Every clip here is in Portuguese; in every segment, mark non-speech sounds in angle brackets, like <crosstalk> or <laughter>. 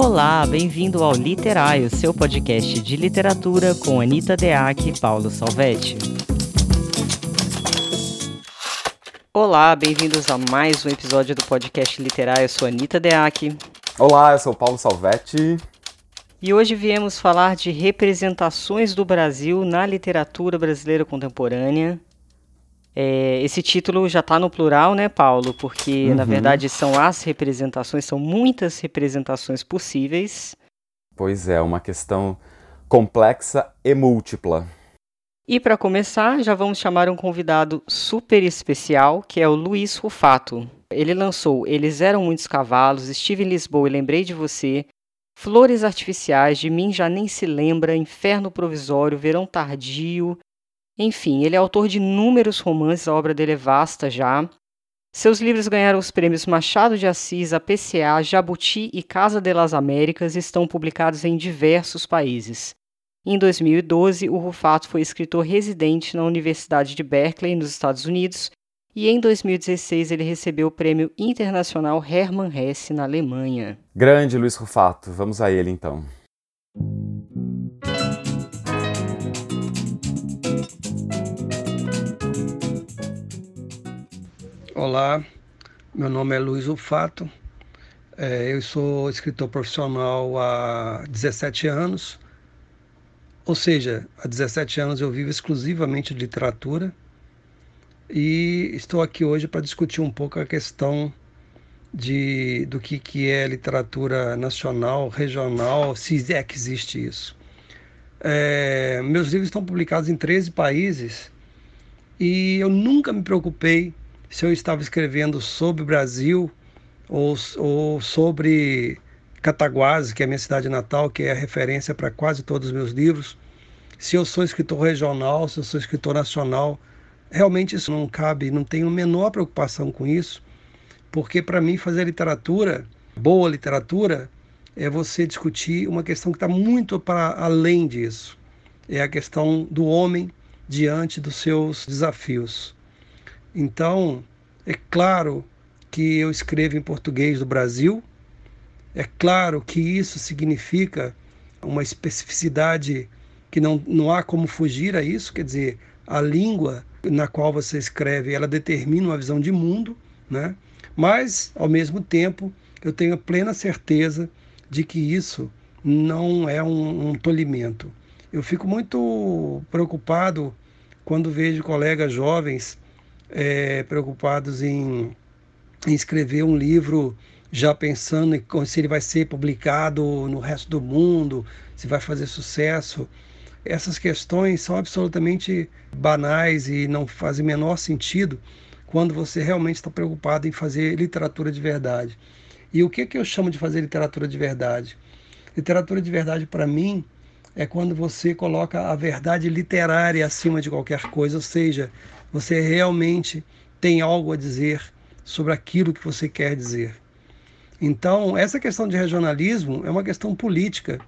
Olá, bem-vindo ao Literário, seu podcast de literatura com Anita Deac e Paulo Salvetti. Olá, bem-vindos a mais um episódio do podcast Literário. Eu sou Anita Deac. Olá, eu sou Paulo Salvetti. E hoje viemos falar de representações do Brasil na literatura brasileira contemporânea. É, esse título já está no plural, né, Paulo? Porque, uhum. na verdade, são as representações, são muitas representações possíveis. Pois é, uma questão complexa e múltipla. E para começar, já vamos chamar um convidado super especial, que é o Luiz Rufato. Ele lançou Eles Eram Muitos Cavalos, Estive em Lisboa e Lembrei de Você, Flores Artificiais, De Mim Já Nem Se Lembra, Inferno Provisório, Verão Tardio, enfim, ele é autor de inúmeros romances, a obra dele é vasta já. Seus livros ganharam os prêmios Machado de Assis, APCA, Jabuti e Casa de las Américas e estão publicados em diversos países. Em 2012, o Rufato foi escritor residente na Universidade de Berkeley, nos Estados Unidos, e em 2016 ele recebeu o Prêmio Internacional Hermann Hesse na Alemanha. Grande Luiz Rufato, vamos a ele então. Olá, meu nome é Luiz Ufato, é, eu sou escritor profissional há 17 anos, ou seja, há 17 anos eu vivo exclusivamente de literatura. E estou aqui hoje para discutir um pouco a questão de, do que, que é literatura nacional, regional, se é que existe isso. É, meus livros estão publicados em 13 países e eu nunca me preocupei se eu estava escrevendo sobre o Brasil ou, ou sobre Cataguases, que é a minha cidade natal, que é a referência para quase todos os meus livros, se eu sou escritor regional, se eu sou escritor nacional, realmente isso não cabe, não tenho a menor preocupação com isso, porque para mim fazer literatura, boa literatura, é você discutir uma questão que está muito para além disso. É a questão do homem diante dos seus desafios. Então, é claro que eu escrevo em português do Brasil, é claro que isso significa uma especificidade que não, não há como fugir a isso, quer dizer, a língua na qual você escreve, ela determina uma visão de mundo, né? Mas, ao mesmo tempo, eu tenho plena certeza de que isso não é um, um tolimento. Eu fico muito preocupado quando vejo colegas jovens é, preocupados em, em escrever um livro já pensando em se ele vai ser publicado no resto do mundo, se vai fazer sucesso. Essas questões são absolutamente banais e não fazem menor sentido quando você realmente está preocupado em fazer literatura de verdade. E o que, que eu chamo de fazer literatura de verdade? Literatura de verdade, para mim, é quando você coloca a verdade literária acima de qualquer coisa, ou seja, você realmente tem algo a dizer sobre aquilo que você quer dizer. Então, essa questão de regionalismo é uma questão política,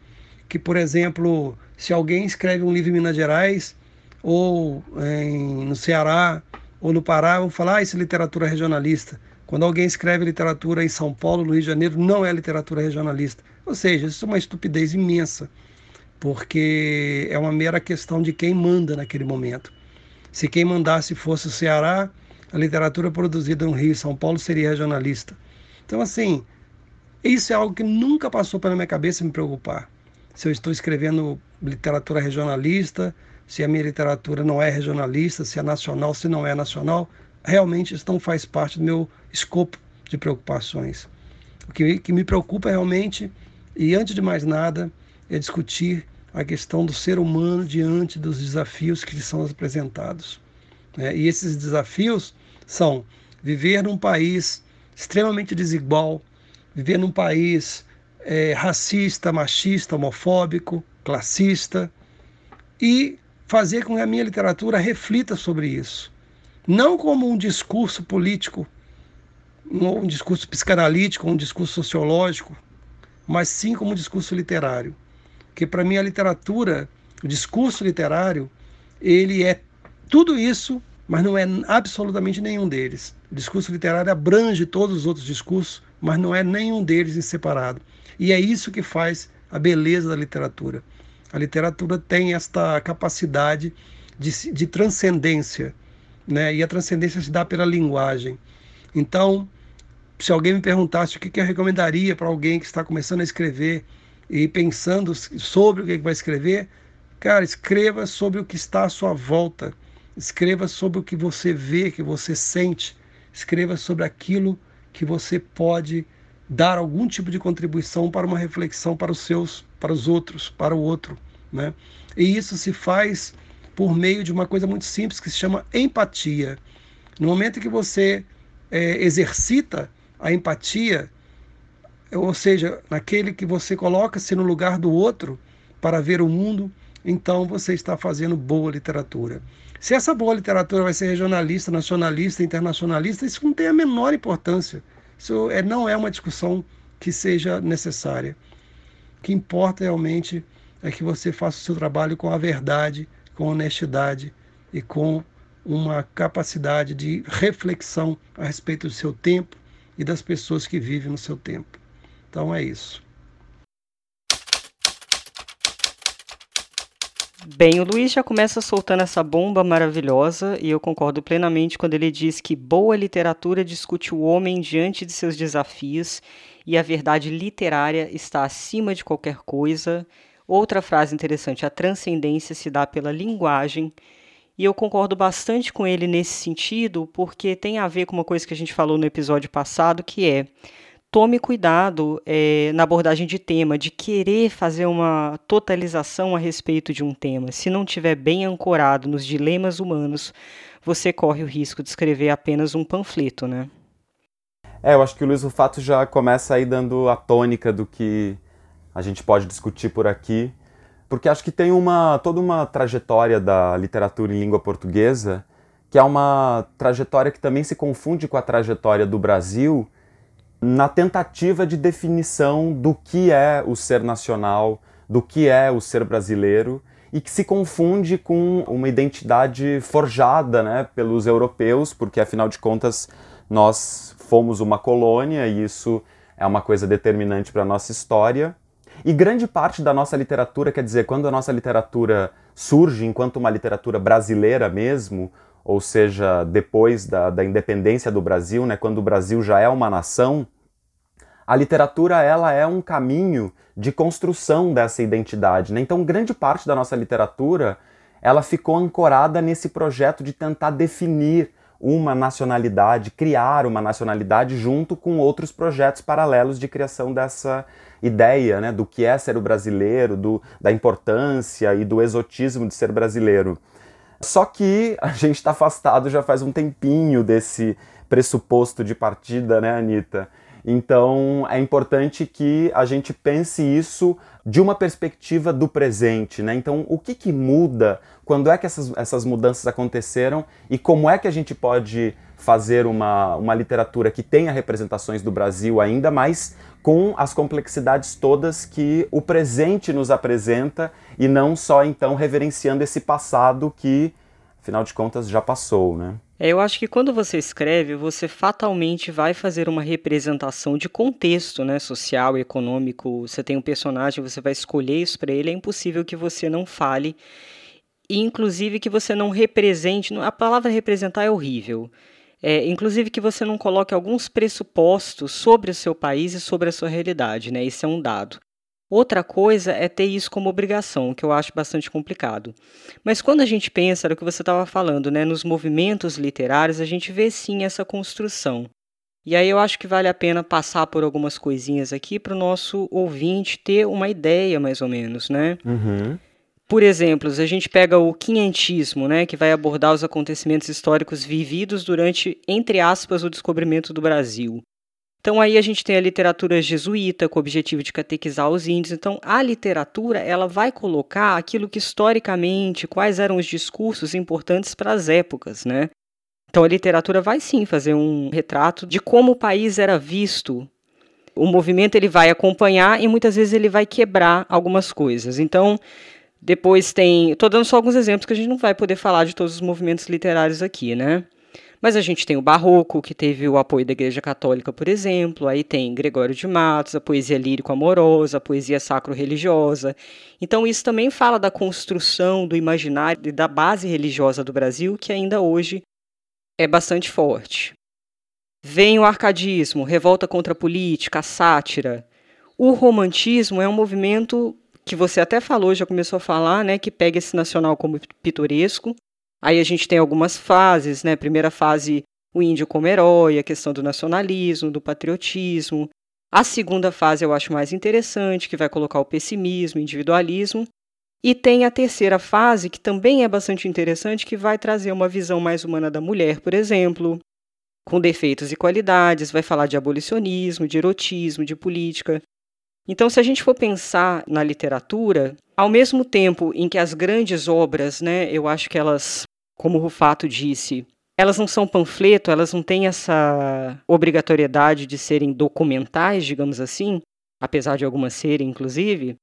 que, por exemplo, se alguém escreve um livro em Minas Gerais, ou em, no Ceará, ou no Pará, vão falar, ah, isso é literatura regionalista. Quando alguém escreve literatura em São Paulo, no Rio de Janeiro, não é literatura regionalista. Ou seja, isso é uma estupidez imensa, porque é uma mera questão de quem manda naquele momento. Se quem mandasse fosse o Ceará, a literatura produzida no Rio e São Paulo seria regionalista. Então, assim, isso é algo que nunca passou pela minha cabeça me preocupar. Se eu estou escrevendo literatura regionalista, se a minha literatura não é regionalista, se é nacional, se não é nacional, realmente isso não faz parte do meu escopo de preocupações. O que, que me preocupa realmente, e antes de mais nada, é discutir a questão do ser humano diante dos desafios que lhe são apresentados. Né? E esses desafios são viver num país extremamente desigual, viver num país é, racista, machista, homofóbico, classista, e fazer com que a minha literatura reflita sobre isso. Não como um discurso político, um discurso psicanalítico, um discurso sociológico, mas sim como um discurso literário. Porque para mim a literatura, o discurso literário, ele é tudo isso, mas não é absolutamente nenhum deles. O discurso literário abrange todos os outros discursos mas não é nenhum deles em separado. E é isso que faz a beleza da literatura. A literatura tem esta capacidade de, de transcendência, né? e a transcendência se dá pela linguagem. Então, se alguém me perguntasse o que, que eu recomendaria para alguém que está começando a escrever e pensando sobre o que, que vai escrever, cara, escreva sobre o que está à sua volta, escreva sobre o que você vê, que você sente, escreva sobre aquilo que você pode dar algum tipo de contribuição para uma reflexão para os seus, para os outros, para o outro, né? E isso se faz por meio de uma coisa muito simples que se chama empatia. No momento que você é, exercita a empatia, ou seja, naquele que você coloca-se no lugar do outro para ver o mundo, então você está fazendo boa literatura. Se essa boa literatura vai ser regionalista, nacionalista, internacionalista, isso não tem a menor importância. Isso é, não é uma discussão que seja necessária. O que importa realmente é que você faça o seu trabalho com a verdade, com honestidade e com uma capacidade de reflexão a respeito do seu tempo e das pessoas que vivem no seu tempo. Então é isso. Bem, o Luiz já começa soltando essa bomba maravilhosa e eu concordo plenamente quando ele diz que boa literatura discute o homem diante de seus desafios e a verdade literária está acima de qualquer coisa. Outra frase interessante: a transcendência se dá pela linguagem. E eu concordo bastante com ele nesse sentido, porque tem a ver com uma coisa que a gente falou no episódio passado, que é tome cuidado é, na abordagem de tema, de querer fazer uma totalização a respeito de um tema. Se não tiver bem ancorado nos dilemas humanos, você corre o risco de escrever apenas um panfleto, né? É, eu acho que o Luiz Rufato já começa aí dando a tônica do que a gente pode discutir por aqui, porque acho que tem uma toda uma trajetória da literatura em língua portuguesa, que é uma trajetória que também se confunde com a trajetória do Brasil, na tentativa de definição do que é o ser nacional, do que é o ser brasileiro e que se confunde com uma identidade forjada né, pelos europeus, porque afinal de contas nós fomos uma colônia e isso é uma coisa determinante para a nossa história. E grande parte da nossa literatura, quer dizer, quando a nossa literatura surge enquanto uma literatura brasileira mesmo, ou seja, depois da, da independência do Brasil, né, quando o Brasil já é uma nação, a literatura ela é um caminho de construção dessa identidade. Né? Então, grande parte da nossa literatura ela ficou ancorada nesse projeto de tentar definir uma nacionalidade, criar uma nacionalidade junto com outros projetos paralelos de criação dessa ideia né, do que é ser o brasileiro, do, da importância e do exotismo de ser brasileiro. Só que a <laughs> gente está afastado já faz um tempinho desse pressuposto de partida, né, Anitta? Então é importante que a gente pense isso de uma perspectiva do presente, né? Então o que, que muda, quando é que essas, essas mudanças aconteceram e como é que a gente pode fazer uma, uma literatura que tenha representações do Brasil ainda mais com as complexidades todas que o presente nos apresenta e não só então reverenciando esse passado que, afinal de contas, já passou, né? É, eu acho que quando você escreve, você fatalmente vai fazer uma representação de contexto, né, social, econômico. Você tem um personagem, você vai escolher isso para ele. É impossível que você não fale, e inclusive que você não represente. A palavra representar é horrível. É, inclusive que você não coloque alguns pressupostos sobre o seu país e sobre a sua realidade, né? Isso é um dado. Outra coisa é ter isso como obrigação, que eu acho bastante complicado. Mas quando a gente pensa, era o que você estava falando, né, nos movimentos literários, a gente vê sim essa construção. E aí eu acho que vale a pena passar por algumas coisinhas aqui para o nosso ouvinte ter uma ideia, mais ou menos, né? Uhum. Por exemplo, a gente pega o quinhentismo, né, que vai abordar os acontecimentos históricos vividos durante, entre aspas, o descobrimento do Brasil. Então aí a gente tem a literatura jesuíta com o objetivo de catequizar os índios. Então a literatura ela vai colocar aquilo que historicamente quais eram os discursos importantes para as épocas, né? Então a literatura vai sim fazer um retrato de como o país era visto. O movimento ele vai acompanhar e muitas vezes ele vai quebrar algumas coisas. Então depois tem. Estou dando só alguns exemplos que a gente não vai poder falar de todos os movimentos literários aqui, né? Mas a gente tem o Barroco, que teve o apoio da Igreja Católica, por exemplo, aí tem Gregório de Matos, a poesia lírico-amorosa, a poesia sacro-religiosa. Então, isso também fala da construção do imaginário e da base religiosa do Brasil, que ainda hoje é bastante forte. Vem o arcadismo, revolta contra a política, a sátira. O romantismo é um movimento que você até falou, já começou a falar, né, que pega esse nacional como pitoresco. Aí a gente tem algumas fases, né? Primeira fase, o índio como herói, a questão do nacionalismo, do patriotismo. A segunda fase eu acho mais interessante, que vai colocar o pessimismo, individualismo. E tem a terceira fase, que também é bastante interessante, que vai trazer uma visão mais humana da mulher, por exemplo, com defeitos e qualidades, vai falar de abolicionismo, de erotismo, de política. Então, se a gente for pensar na literatura, ao mesmo tempo em que as grandes obras, né, eu acho que elas, como o Rufato disse, elas não são panfleto, elas não têm essa obrigatoriedade de serem documentais, digamos assim, apesar de algumas serem, inclusive,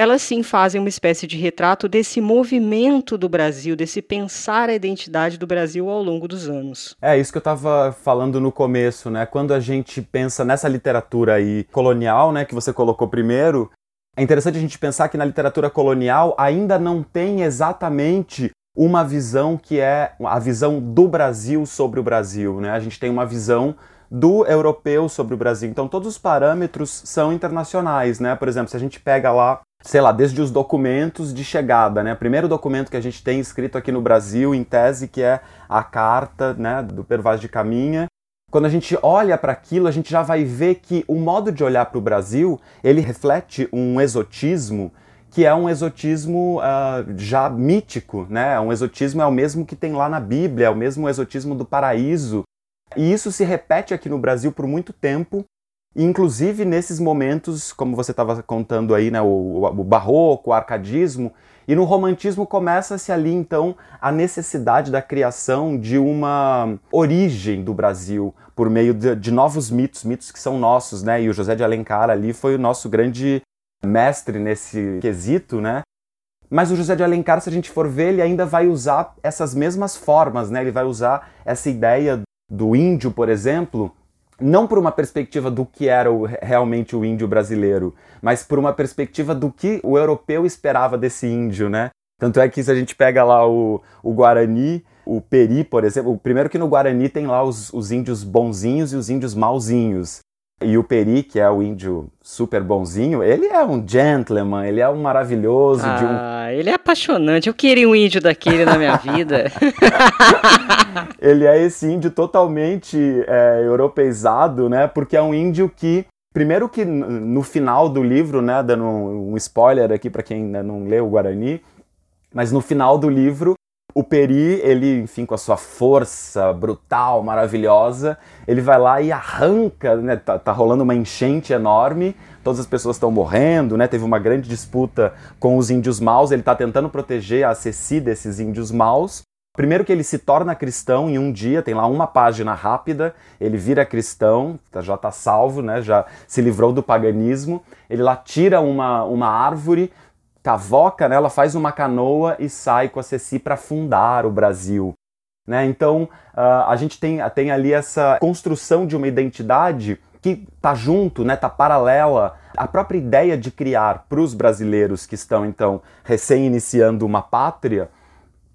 elas sim fazem uma espécie de retrato desse movimento do Brasil, desse pensar a identidade do Brasil ao longo dos anos. É isso que eu estava falando no começo, né? Quando a gente pensa nessa literatura aí colonial, né, que você colocou primeiro, é interessante a gente pensar que na literatura colonial ainda não tem exatamente uma visão que é a visão do Brasil sobre o Brasil, né? A gente tem uma visão do europeu sobre o Brasil. Então todos os parâmetros são internacionais, né? Por exemplo, se a gente pega lá sei lá, desde os documentos de chegada, né? O primeiro documento que a gente tem escrito aqui no Brasil, em tese, que é a carta, né, do Pervaz de Caminha. Quando a gente olha para aquilo, a gente já vai ver que o modo de olhar para o Brasil, ele reflete um exotismo que é um exotismo uh, já mítico, né? Um exotismo é o mesmo que tem lá na Bíblia, é o mesmo exotismo do paraíso. E isso se repete aqui no Brasil por muito tempo, Inclusive nesses momentos, como você estava contando aí, né, o, o, barroco, o arcadismo, e no romantismo começa-se ali então a necessidade da criação de uma origem do Brasil por meio de, de, novos mitos, mitos que são nossos, né? E o José de Alencar ali foi o nosso grande mestre nesse quesito, né? Mas o José de Alencar, se a gente for ver, ele ainda vai usar essas mesmas formas, né? Ele vai usar essa ideia do índio, por exemplo, não por uma perspectiva do que era o, realmente o índio brasileiro, mas por uma perspectiva do que o europeu esperava desse índio, né? Tanto é que se a gente pega lá o, o Guarani, o Peri, por exemplo, primeiro que no Guarani tem lá os, os índios bonzinhos e os índios malzinhos. E o Peri, que é o índio super bonzinho, ele é um gentleman, ele é um maravilhoso. Ah, um... ele é apaixonante. Eu queria um índio daquele na minha vida. <laughs> ele é esse índio totalmente é, europeizado, né? Porque é um índio que Primeiro que no final do livro, né, dando um spoiler aqui para quem ainda não leu o Guarani, mas no final do livro o Peri, ele, enfim, com a sua força brutal, maravilhosa, ele vai lá e arranca, né? Tá, tá rolando uma enchente enorme, todas as pessoas estão morrendo, né? Teve uma grande disputa com os índios maus, ele tá tentando proteger a Ceci desses índios maus. Primeiro que ele se torna cristão em um dia, tem lá uma página rápida, ele vira cristão, tá, já está salvo, né? já se livrou do paganismo. Ele lá tira uma, uma árvore, cavoca nela, faz uma canoa e sai com a Ceci para fundar o Brasil. Né? Então uh, a gente tem, tem ali essa construção de uma identidade que está junto, né, tá paralela à própria ideia de criar para os brasileiros que estão então recém iniciando uma pátria,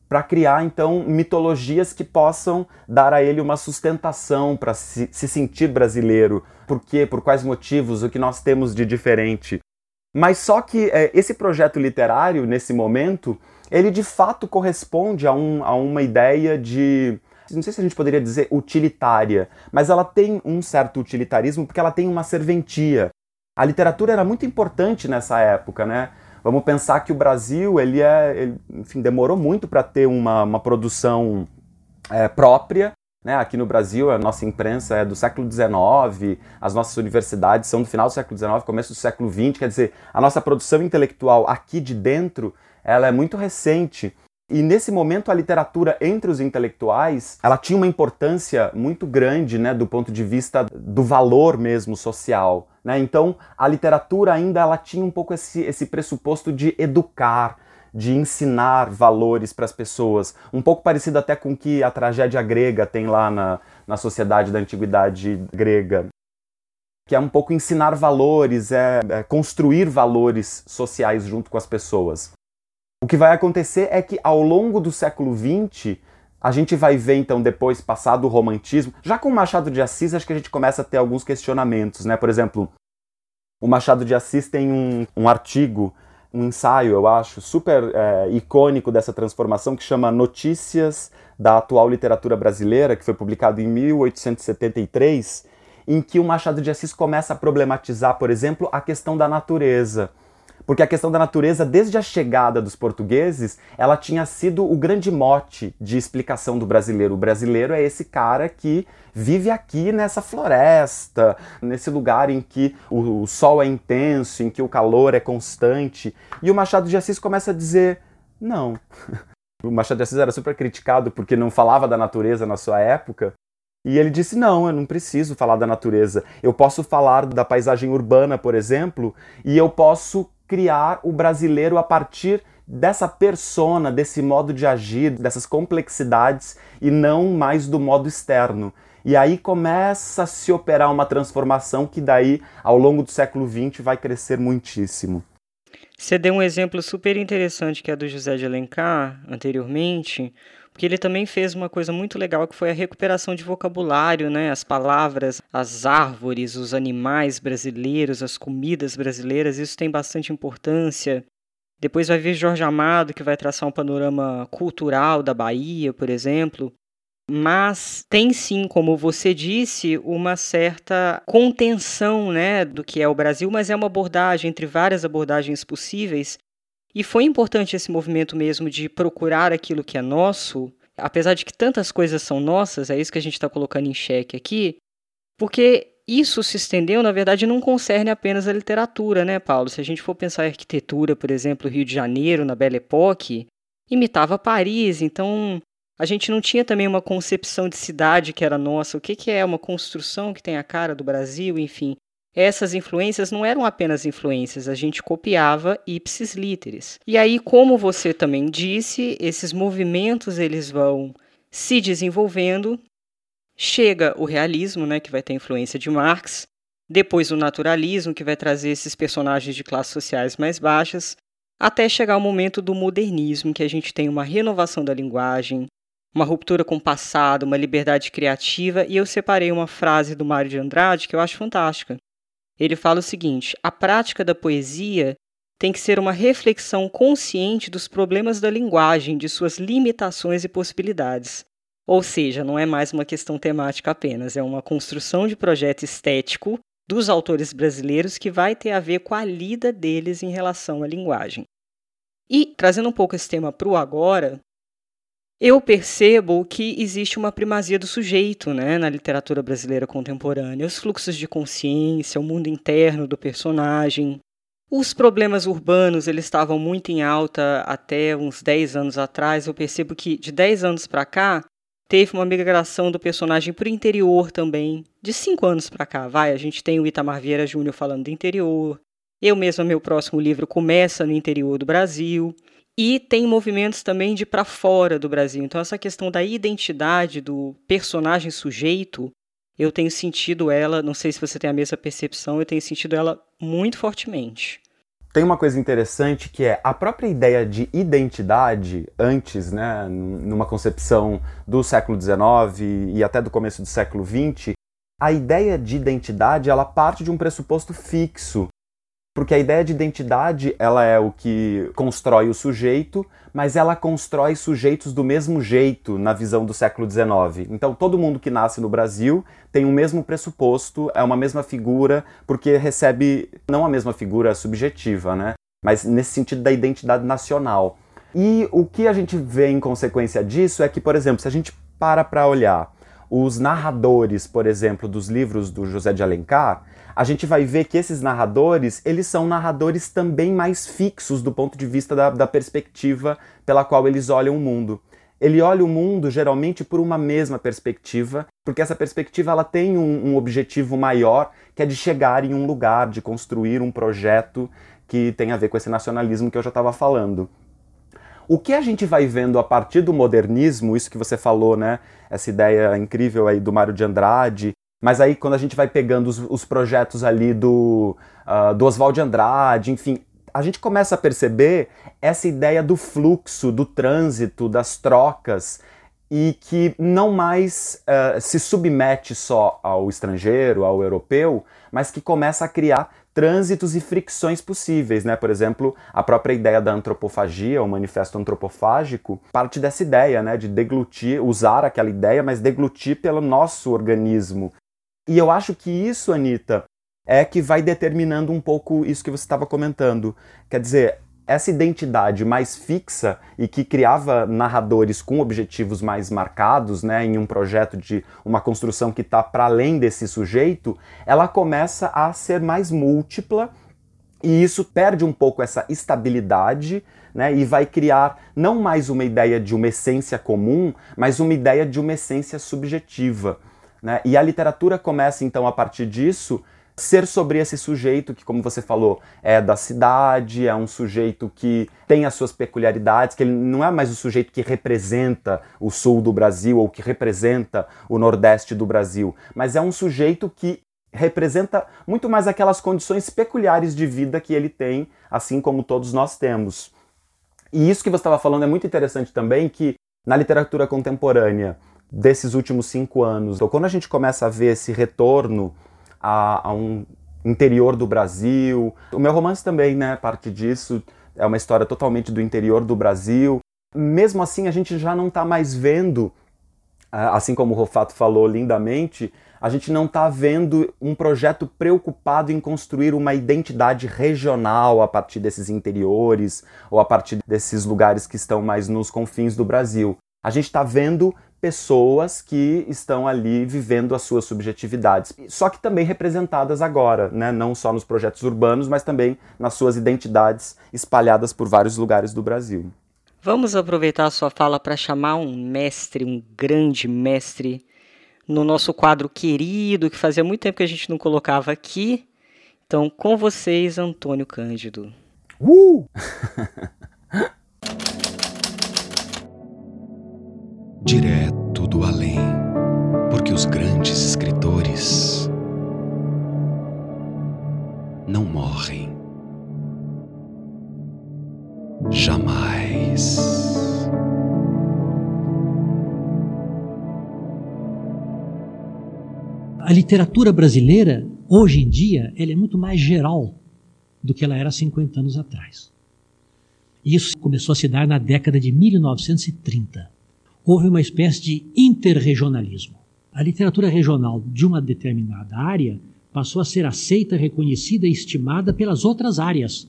para criar então mitologias que possam dar a ele uma sustentação para se, se sentir brasileiro. Por quê? Por quais motivos? O que nós temos de diferente? Mas só que é, esse projeto literário, nesse momento, ele de fato corresponde a, um, a uma ideia de. Não sei se a gente poderia dizer utilitária, mas ela tem um certo utilitarismo porque ela tem uma serventia. A literatura era muito importante nessa época, né? Vamos pensar que o Brasil, ele é, ele, enfim, demorou muito para ter uma, uma produção é, própria, né? Aqui no Brasil, a nossa imprensa é do século XIX, as nossas universidades são do final do século XIX, começo do século XX, quer dizer, a nossa produção intelectual aqui de dentro, ela é muito recente. E nesse momento a literatura entre os intelectuais, ela tinha uma importância muito grande, né, do ponto de vista do valor mesmo social, né? Então, a literatura ainda ela tinha um pouco esse, esse pressuposto de educar, de ensinar valores para as pessoas, um pouco parecido até com o que a tragédia grega tem lá na, na sociedade da antiguidade grega, que é um pouco ensinar valores, é, é construir valores sociais junto com as pessoas. O que vai acontecer é que ao longo do século XX, a gente vai ver então depois, passado o romantismo, já com o Machado de Assis, acho que a gente começa a ter alguns questionamentos, né? Por exemplo, o Machado de Assis tem um, um artigo, um ensaio, eu acho, super é, icônico dessa transformação que chama Notícias da Atual Literatura Brasileira, que foi publicado em 1873, em que o Machado de Assis começa a problematizar, por exemplo, a questão da natureza. Porque a questão da natureza, desde a chegada dos portugueses, ela tinha sido o grande mote de explicação do brasileiro. O brasileiro é esse cara que vive aqui nessa floresta, nesse lugar em que o, o sol é intenso, em que o calor é constante. E o Machado de Assis começa a dizer: não. <laughs> O Machado de Assis era super criticado porque não falava da natureza na sua época, e ele disse: Não, eu não preciso falar da natureza. Eu posso falar da paisagem urbana, por exemplo, e eu posso criar o brasileiro a partir dessa persona, desse modo de agir, dessas complexidades e não mais do modo externo. E aí começa a se operar uma transformação que daí, ao longo do século XX, vai crescer muitíssimo. Você deu um exemplo super interessante que é do José de Alencar, anteriormente, porque ele também fez uma coisa muito legal que foi a recuperação de vocabulário, né? As palavras, as árvores, os animais brasileiros, as comidas brasileiras, isso tem bastante importância. Depois vai vir Jorge Amado, que vai traçar um panorama cultural da Bahia, por exemplo. Mas tem sim, como você disse, uma certa contenção né, do que é o Brasil, mas é uma abordagem entre várias abordagens possíveis e foi importante esse movimento mesmo de procurar aquilo que é nosso, apesar de que tantas coisas são nossas, é isso que a gente está colocando em xeque aqui, porque isso se estendeu, na verdade, não concerne apenas a literatura, né, Paulo? Se a gente for pensar em arquitetura, por exemplo, Rio de Janeiro, na Belle Époque, imitava Paris, então a gente não tinha também uma concepção de cidade que era nossa, o que, que é uma construção que tem a cara do Brasil, enfim essas influências não eram apenas influências, a gente copiava ipsis literis. E aí, como você também disse, esses movimentos eles vão se desenvolvendo. Chega o realismo, né, que vai ter influência de Marx, depois o naturalismo, que vai trazer esses personagens de classes sociais mais baixas, até chegar o momento do modernismo, que a gente tem uma renovação da linguagem, uma ruptura com o passado, uma liberdade criativa, e eu separei uma frase do Mário de Andrade que eu acho fantástica, ele fala o seguinte: a prática da poesia tem que ser uma reflexão consciente dos problemas da linguagem, de suas limitações e possibilidades. Ou seja, não é mais uma questão temática apenas, é uma construção de projeto estético dos autores brasileiros que vai ter a ver com a lida deles em relação à linguagem. E, trazendo um pouco esse tema para o agora, eu percebo que existe uma primazia do sujeito né, na literatura brasileira contemporânea. Os fluxos de consciência, o mundo interno do personagem. Os problemas urbanos eles estavam muito em alta até uns 10 anos atrás. Eu percebo que de 10 anos para cá teve uma migração do personagem para o interior também. De 5 anos para cá, vai, a gente tem o Itamar Vieira Júnior falando do interior. Eu mesmo, meu próximo livro começa no interior do Brasil. E tem movimentos também de para fora do Brasil. Então, essa questão da identidade do personagem sujeito, eu tenho sentido ela, não sei se você tem a mesma percepção, eu tenho sentido ela muito fortemente. Tem uma coisa interessante que é a própria ideia de identidade, antes, né, numa concepção do século XIX e até do começo do século XX, a ideia de identidade ela parte de um pressuposto fixo, porque a ideia de identidade ela é o que constrói o sujeito, mas ela constrói sujeitos do mesmo jeito na visão do século XIX. Então todo mundo que nasce no Brasil tem o mesmo pressuposto, é uma mesma figura, porque recebe não a mesma figura subjetiva, né? Mas nesse sentido da identidade nacional. E o que a gente vê em consequência disso é que, por exemplo, se a gente para para olhar os narradores, por exemplo, dos livros do José de Alencar, a gente vai ver que esses narradores, eles são narradores também mais fixos do ponto de vista da, da perspectiva pela qual eles olham o mundo. Ele olha o mundo geralmente por uma mesma perspectiva, porque essa perspectiva ela tem um, um objetivo maior, que é de chegar em um lugar, de construir um projeto que tem a ver com esse nacionalismo que eu já estava falando. O que a gente vai vendo a partir do modernismo, isso que você falou, né? Essa ideia incrível aí do Mário de Andrade, mas aí quando a gente vai pegando os, os projetos ali do, uh, do Oswald de Andrade, enfim, a gente começa a perceber essa ideia do fluxo, do trânsito, das trocas, e que não mais uh, se submete só ao estrangeiro, ao europeu, mas que começa a criar trânsitos e fricções possíveis, né? Por exemplo, a própria ideia da antropofagia, o manifesto antropofágico, parte dessa ideia, né, de deglutir, usar aquela ideia, mas deglutir pelo nosso organismo. E eu acho que isso, Anitta, é que vai determinando um pouco isso que você estava comentando. Quer dizer, essa identidade mais fixa e que criava narradores com objetivos mais marcados, né, em um projeto de uma construção que está para além desse sujeito, ela começa a ser mais múltipla e isso perde um pouco essa estabilidade né, e vai criar não mais uma ideia de uma essência comum, mas uma ideia de uma essência subjetiva. Né? E a literatura começa então a partir disso ser sobre esse sujeito que, como você falou, é da cidade, é um sujeito que tem as suas peculiaridades, que ele não é mais o sujeito que representa o sul do Brasil ou que representa o nordeste do Brasil, mas é um sujeito que representa muito mais aquelas condições peculiares de vida que ele tem, assim como todos nós temos. E isso que você estava falando é muito interessante também, que na literatura contemporânea desses últimos cinco anos, ou quando a gente começa a ver esse retorno a, a um interior do Brasil. O meu romance também, né, parte disso, é uma história totalmente do interior do Brasil. Mesmo assim, a gente já não está mais vendo, assim como o Rofato falou lindamente, a gente não está vendo um projeto preocupado em construir uma identidade regional a partir desses interiores ou a partir desses lugares que estão mais nos confins do Brasil. A gente está vendo pessoas que estão ali vivendo as suas subjetividades, só que também representadas agora, né? não só nos projetos urbanos, mas também nas suas identidades espalhadas por vários lugares do Brasil. Vamos aproveitar a sua fala para chamar um mestre, um grande mestre, no nosso quadro querido, que fazia muito tempo que a gente não colocava aqui. Então, com vocês, Antônio Cândido. Uh! <laughs> <laughs> direto do além, porque os grandes escritores não morrem. Jamais. A literatura brasileira, hoje em dia, ela é muito mais geral do que ela era 50 anos atrás. Isso começou a se dar na década de 1930 houve uma espécie de interregionalismo. A literatura regional de uma determinada área passou a ser aceita, reconhecida e estimada pelas outras áreas.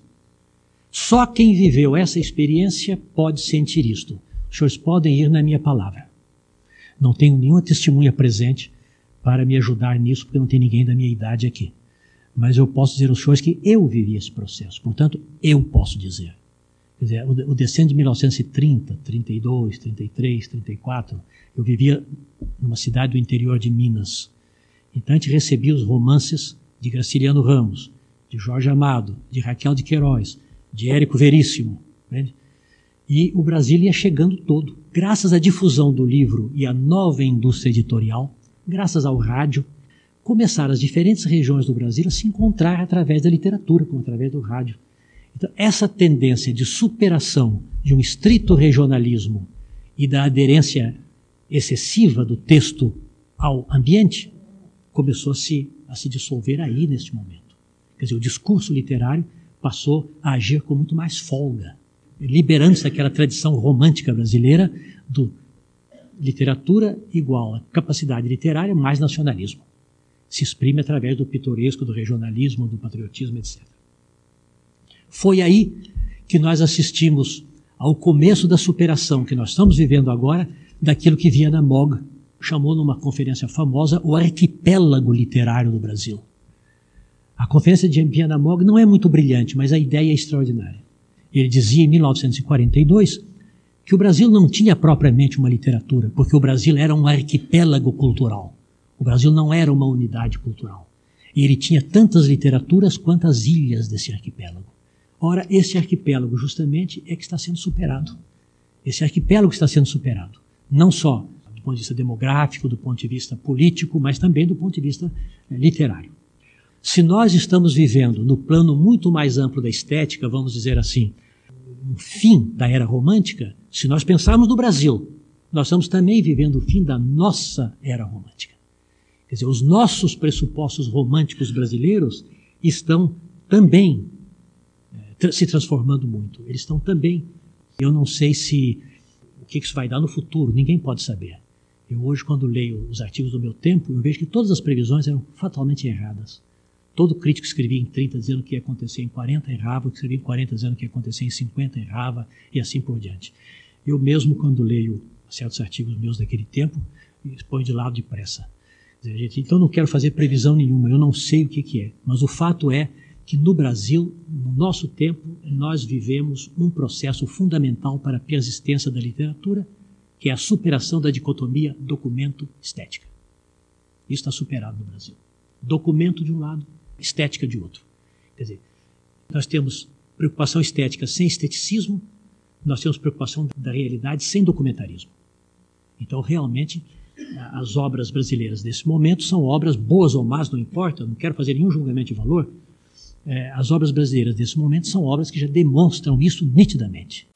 Só quem viveu essa experiência pode sentir isto. Os senhores podem ir na minha palavra. Não tenho nenhuma testemunha presente para me ajudar nisso, porque não tem ninguém da minha idade aqui. Mas eu posso dizer aos senhores que eu vivi esse processo. Portanto, eu posso dizer. Quer dizer, o, o decênio de 1930, 32, 33, 34, eu vivia numa cidade do interior de Minas. Então a gente recebia os romances de Graciliano Ramos, de Jorge Amado, de Raquel de Queiroz, de Érico Veríssimo. E o Brasil ia chegando todo. Graças à difusão do livro e à nova indústria editorial, graças ao rádio, começaram as diferentes regiões do Brasil a se encontrar através da literatura, como através do rádio. Então, essa tendência de superação de um estrito regionalismo e da aderência excessiva do texto ao ambiente começou a se, a se dissolver aí neste momento. Quer dizer, o discurso literário passou a agir com muito mais folga, liberando-se daquela tradição romântica brasileira do literatura igual a capacidade literária mais nacionalismo. Se exprime através do pitoresco, do regionalismo, do patriotismo, etc. Foi aí que nós assistimos ao começo da superação que nós estamos vivendo agora daquilo que Viana Mog chamou numa conferência famosa o arquipélago literário do Brasil. A conferência de Viana Mog não é muito brilhante, mas a ideia é extraordinária. Ele dizia em 1942 que o Brasil não tinha propriamente uma literatura, porque o Brasil era um arquipélago cultural. O Brasil não era uma unidade cultural. E ele tinha tantas literaturas quanto as ilhas desse arquipélago. Ora, esse arquipélago justamente é que está sendo superado. Esse arquipélago está sendo superado. Não só do ponto de vista demográfico, do ponto de vista político, mas também do ponto de vista eh, literário. Se nós estamos vivendo no plano muito mais amplo da estética, vamos dizer assim, o fim da era romântica, se nós pensarmos no Brasil, nós estamos também vivendo o fim da nossa era romântica. Quer dizer, os nossos pressupostos românticos brasileiros estão também se transformando muito. Eles estão também. Eu não sei se o que isso vai dar no futuro, ninguém pode saber. Eu hoje, quando leio os artigos do meu tempo, eu vejo que todas as previsões eram fatalmente erradas. Todo crítico escrevia em 30 dizendo que ia acontecer em 40 errava, o que escrevia em 40 dizendo que ia acontecer em 50 errava, e assim por diante. Eu mesmo, quando leio certos artigos meus daquele tempo, exponho de lado depressa. Então não quero fazer previsão nenhuma, eu não sei o que, que é. Mas o fato é que no Brasil, no nosso tempo, nós vivemos um processo fundamental para a persistência da literatura, que é a superação da dicotomia documento-estética. Isso está superado no Brasil. Documento de um lado, estética de outro. Quer dizer, nós temos preocupação estética sem esteticismo, nós temos preocupação da realidade sem documentarismo. Então, realmente, as obras brasileiras desse momento são obras boas ou más, não importa, não quero fazer nenhum julgamento de valor. É, as obras brasileiras desse momento são obras que já demonstram isso nitidamente.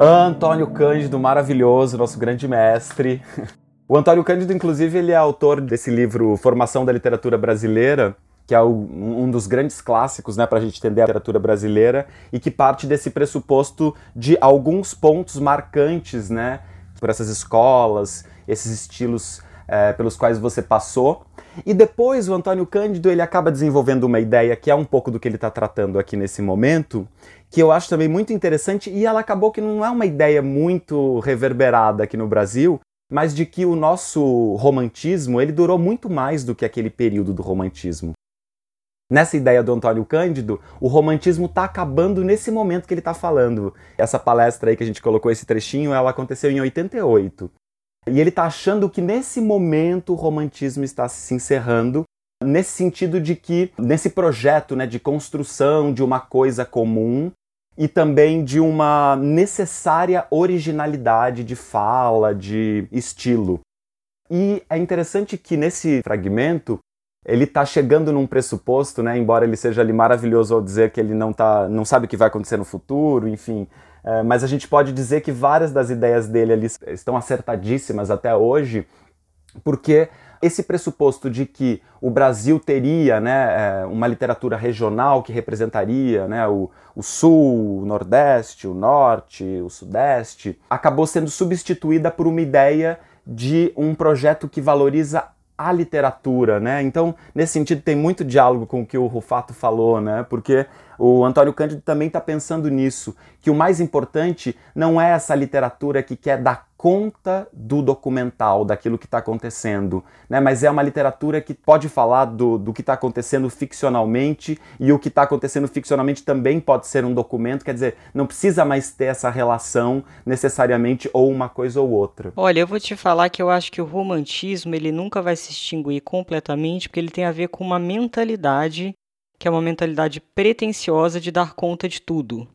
Antônio Cândido, maravilhoso, nosso grande mestre. <laughs> O Antônio Cândido, inclusive, ele é autor desse livro Formação da Literatura Brasileira, que é um dos grandes clássicos né, para a gente entender a literatura brasileira e que parte desse pressuposto de alguns pontos marcantes né, por essas escolas, esses estilos é, pelos quais você passou. E depois o Antônio Cândido ele acaba desenvolvendo uma ideia que é um pouco do que ele está tratando aqui nesse momento, que eu acho também muito interessante e ela acabou que não é uma ideia muito reverberada aqui no Brasil, mas de que o nosso romantismo ele durou muito mais do que aquele período do romantismo. Nessa ideia do Antônio Cândido, o romantismo está acabando nesse momento que ele está falando. Essa palestra aí que a gente colocou esse trechinho, ela aconteceu em 88. E ele está achando que nesse momento o romantismo está se encerrando, nesse sentido de que, nesse projeto né, de construção de uma coisa comum e também de uma necessária originalidade de fala, de estilo. E é interessante que nesse fragmento ele está chegando num pressuposto, né, embora ele seja ali maravilhoso ao dizer que ele não, tá, não sabe o que vai acontecer no futuro, enfim, é, mas a gente pode dizer que várias das ideias dele ali estão acertadíssimas até hoje, porque esse pressuposto de que o Brasil teria né, é, uma literatura regional que representaria né, o, o, Sul, o Nordeste, o Norte, o Sudeste, acabou sendo substituída por uma ideia de um projeto que valoriza a literatura, né? Então, nesse sentido, tem muito diálogo com o que o Rufato falou, né? Porque o Antônio Cândido também está pensando nisso, que o mais importante não é essa literatura que quer dar conta do documental, daquilo que está acontecendo, né? mas é uma literatura que pode falar do, do que está acontecendo ficcionalmente e o que está acontecendo ficcionalmente também pode ser um documento, quer dizer, não precisa mais ter essa relação necessariamente ou uma coisa ou outra. Olha, eu vou te falar que eu acho que o romantismo ele nunca vai se extinguir completamente porque ele tem a ver com uma mentalidade que é uma mentalidade pretensiosa de dar conta de tudo.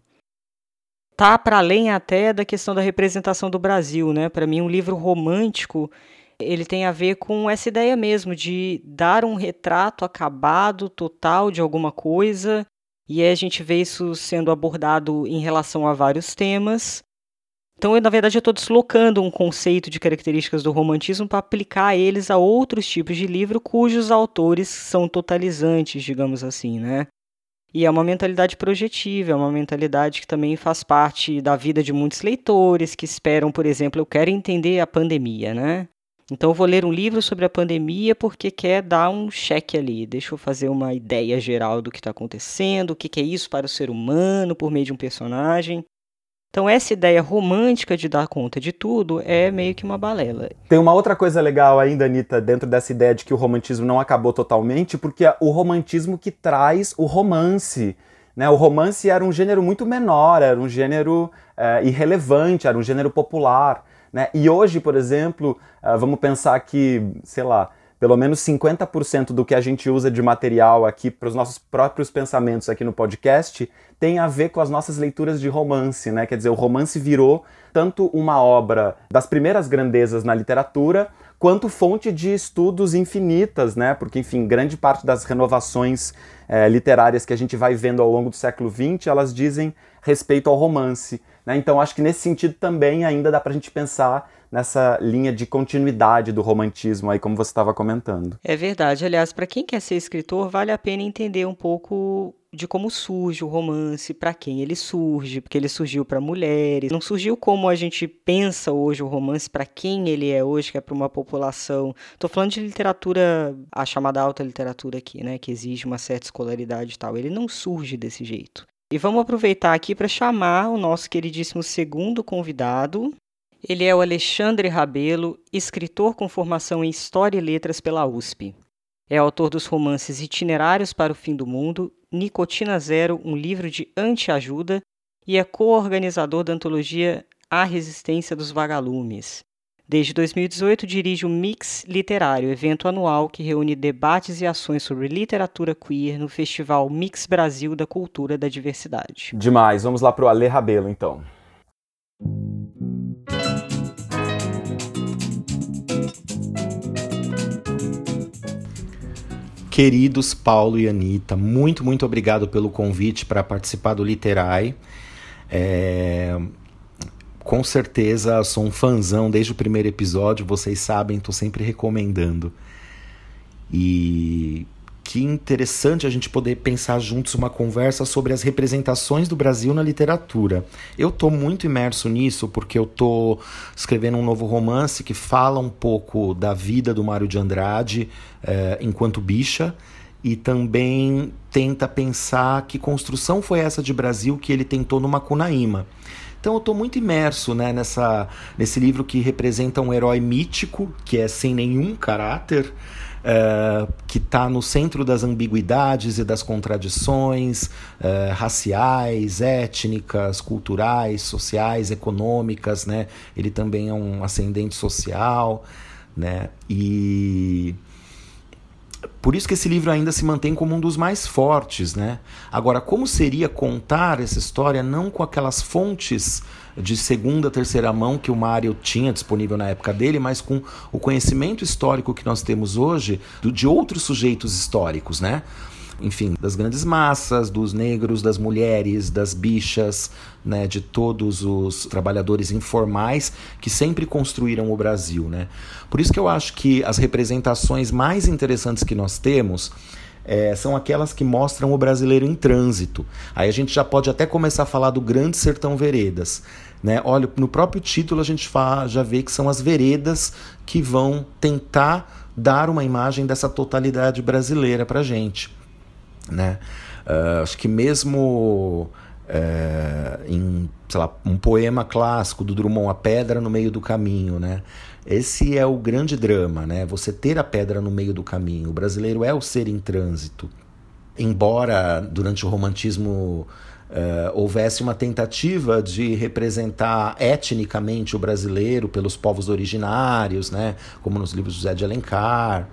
Tá para além até da questão da representação do Brasil, né? Para mim, um livro romântico ele tem a ver com essa ideia mesmo de dar um retrato acabado, total de alguma coisa. E a gente vê isso sendo abordado em relação a vários temas. Então, eu, na verdade, eu estou deslocando um conceito de características do romantismo para aplicar eles a outros tipos de livro cujos autores são totalizantes, digamos assim, né? E é uma mentalidade projetiva, é uma mentalidade que também faz parte da vida de muitos leitores que esperam, por exemplo, eu quero entender a pandemia, né? Então vou ler um livro sobre a pandemia porque quer dar um cheque ali. Deixa eu fazer uma ideia geral do que está acontecendo, o que, que é isso para o ser humano por meio de um personagem. Então, essa ideia romântica de dar conta de tudo é meio que uma balela. Tem uma outra coisa legal ainda, Anitta, dentro dessa ideia de que o romantismo não acabou totalmente, porque é o romantismo que traz o romance. Né? O romance era um gênero muito menor, era um gênero é, irrelevante, era um gênero popular. Né? E hoje, por exemplo, uh, vamos pensar que, sei lá, pelo menos 50% do que a gente usa de material aqui para os nossos próprios pensamentos aqui no podcast tem a ver com as nossas leituras de romance, né? Quer dizer, o romance virou tanto uma obra das primeiras grandezas na literatura, quanto fonte de estudos infinitas, né? Porque, enfim, grande parte das renovações é, literárias que a gente vai vendo ao longo do século XX, elas dizem respeito ao romance. Né? Então, acho que nesse sentido também ainda dá para a gente pensar nessa linha de continuidade do romantismo aí, como você estava comentando. É verdade. Aliás, para quem quer ser escritor, vale a pena entender um pouco de como surge o romance, para quem ele surge, porque ele surgiu para mulheres, não surgiu como a gente pensa hoje o romance, para quem ele é hoje, que é para uma população. Estou falando de literatura, a chamada alta literatura aqui, né, que exige uma certa escolaridade e tal. Ele não surge desse jeito. E vamos aproveitar aqui para chamar o nosso queridíssimo segundo convidado, ele é o Alexandre Rabelo, escritor com formação em História e Letras pela USP. É autor dos romances Itinerários para o Fim do Mundo, Nicotina Zero, um livro de anti-ajuda, e é co-organizador da antologia A Resistência dos Vagalumes. Desde 2018 dirige o Mix Literário, evento anual que reúne debates e ações sobre literatura queer no Festival Mix Brasil da Cultura da Diversidade. Demais, vamos lá para o Ale Rabelo então. Queridos Paulo e Anitta, muito, muito obrigado pelo convite para participar do Literai. É... Com certeza sou um fãzão desde o primeiro episódio, vocês sabem, estou sempre recomendando. E que interessante a gente poder pensar juntos uma conversa sobre as representações do Brasil na literatura. Eu estou muito imerso nisso porque eu estou escrevendo um novo romance que fala um pouco da vida do Mário de Andrade eh, enquanto bicha e também tenta pensar que construção foi essa de Brasil que ele tentou no Macunaíma. Então eu estou muito imerso né, nessa, nesse livro que representa um herói mítico, que é sem nenhum caráter, é, que está no centro das ambiguidades e das contradições é, raciais, étnicas, culturais, sociais, econômicas, né? Ele também é um ascendente social, né? E por isso que esse livro ainda se mantém como um dos mais fortes, né? Agora, como seria contar essa história não com aquelas fontes de segunda, terceira mão que o Mário tinha disponível na época dele, mas com o conhecimento histórico que nós temos hoje de outros sujeitos históricos, né? enfim, das grandes massas, dos negros, das mulheres, das bichas, né, de todos os trabalhadores informais que sempre construíram o Brasil, né? Por isso que eu acho que as representações mais interessantes que nós temos é, são aquelas que mostram o brasileiro em trânsito. Aí a gente já pode até começar a falar do Grande Sertão Veredas. Né? Olha, no próprio título a gente fala, já vê que são as veredas que vão tentar dar uma imagem dessa totalidade brasileira para gente. Né? Uh, acho que mesmo uh, em sei lá, um poema clássico do Drummond, A Pedra no Meio do Caminho, né? Esse é o grande drama, né? Você ter a pedra no meio do caminho. O brasileiro é o ser em trânsito. Embora durante o romantismo uh, houvesse uma tentativa de representar etnicamente o brasileiro pelos povos originários, né? Como nos livros de José de Alencar.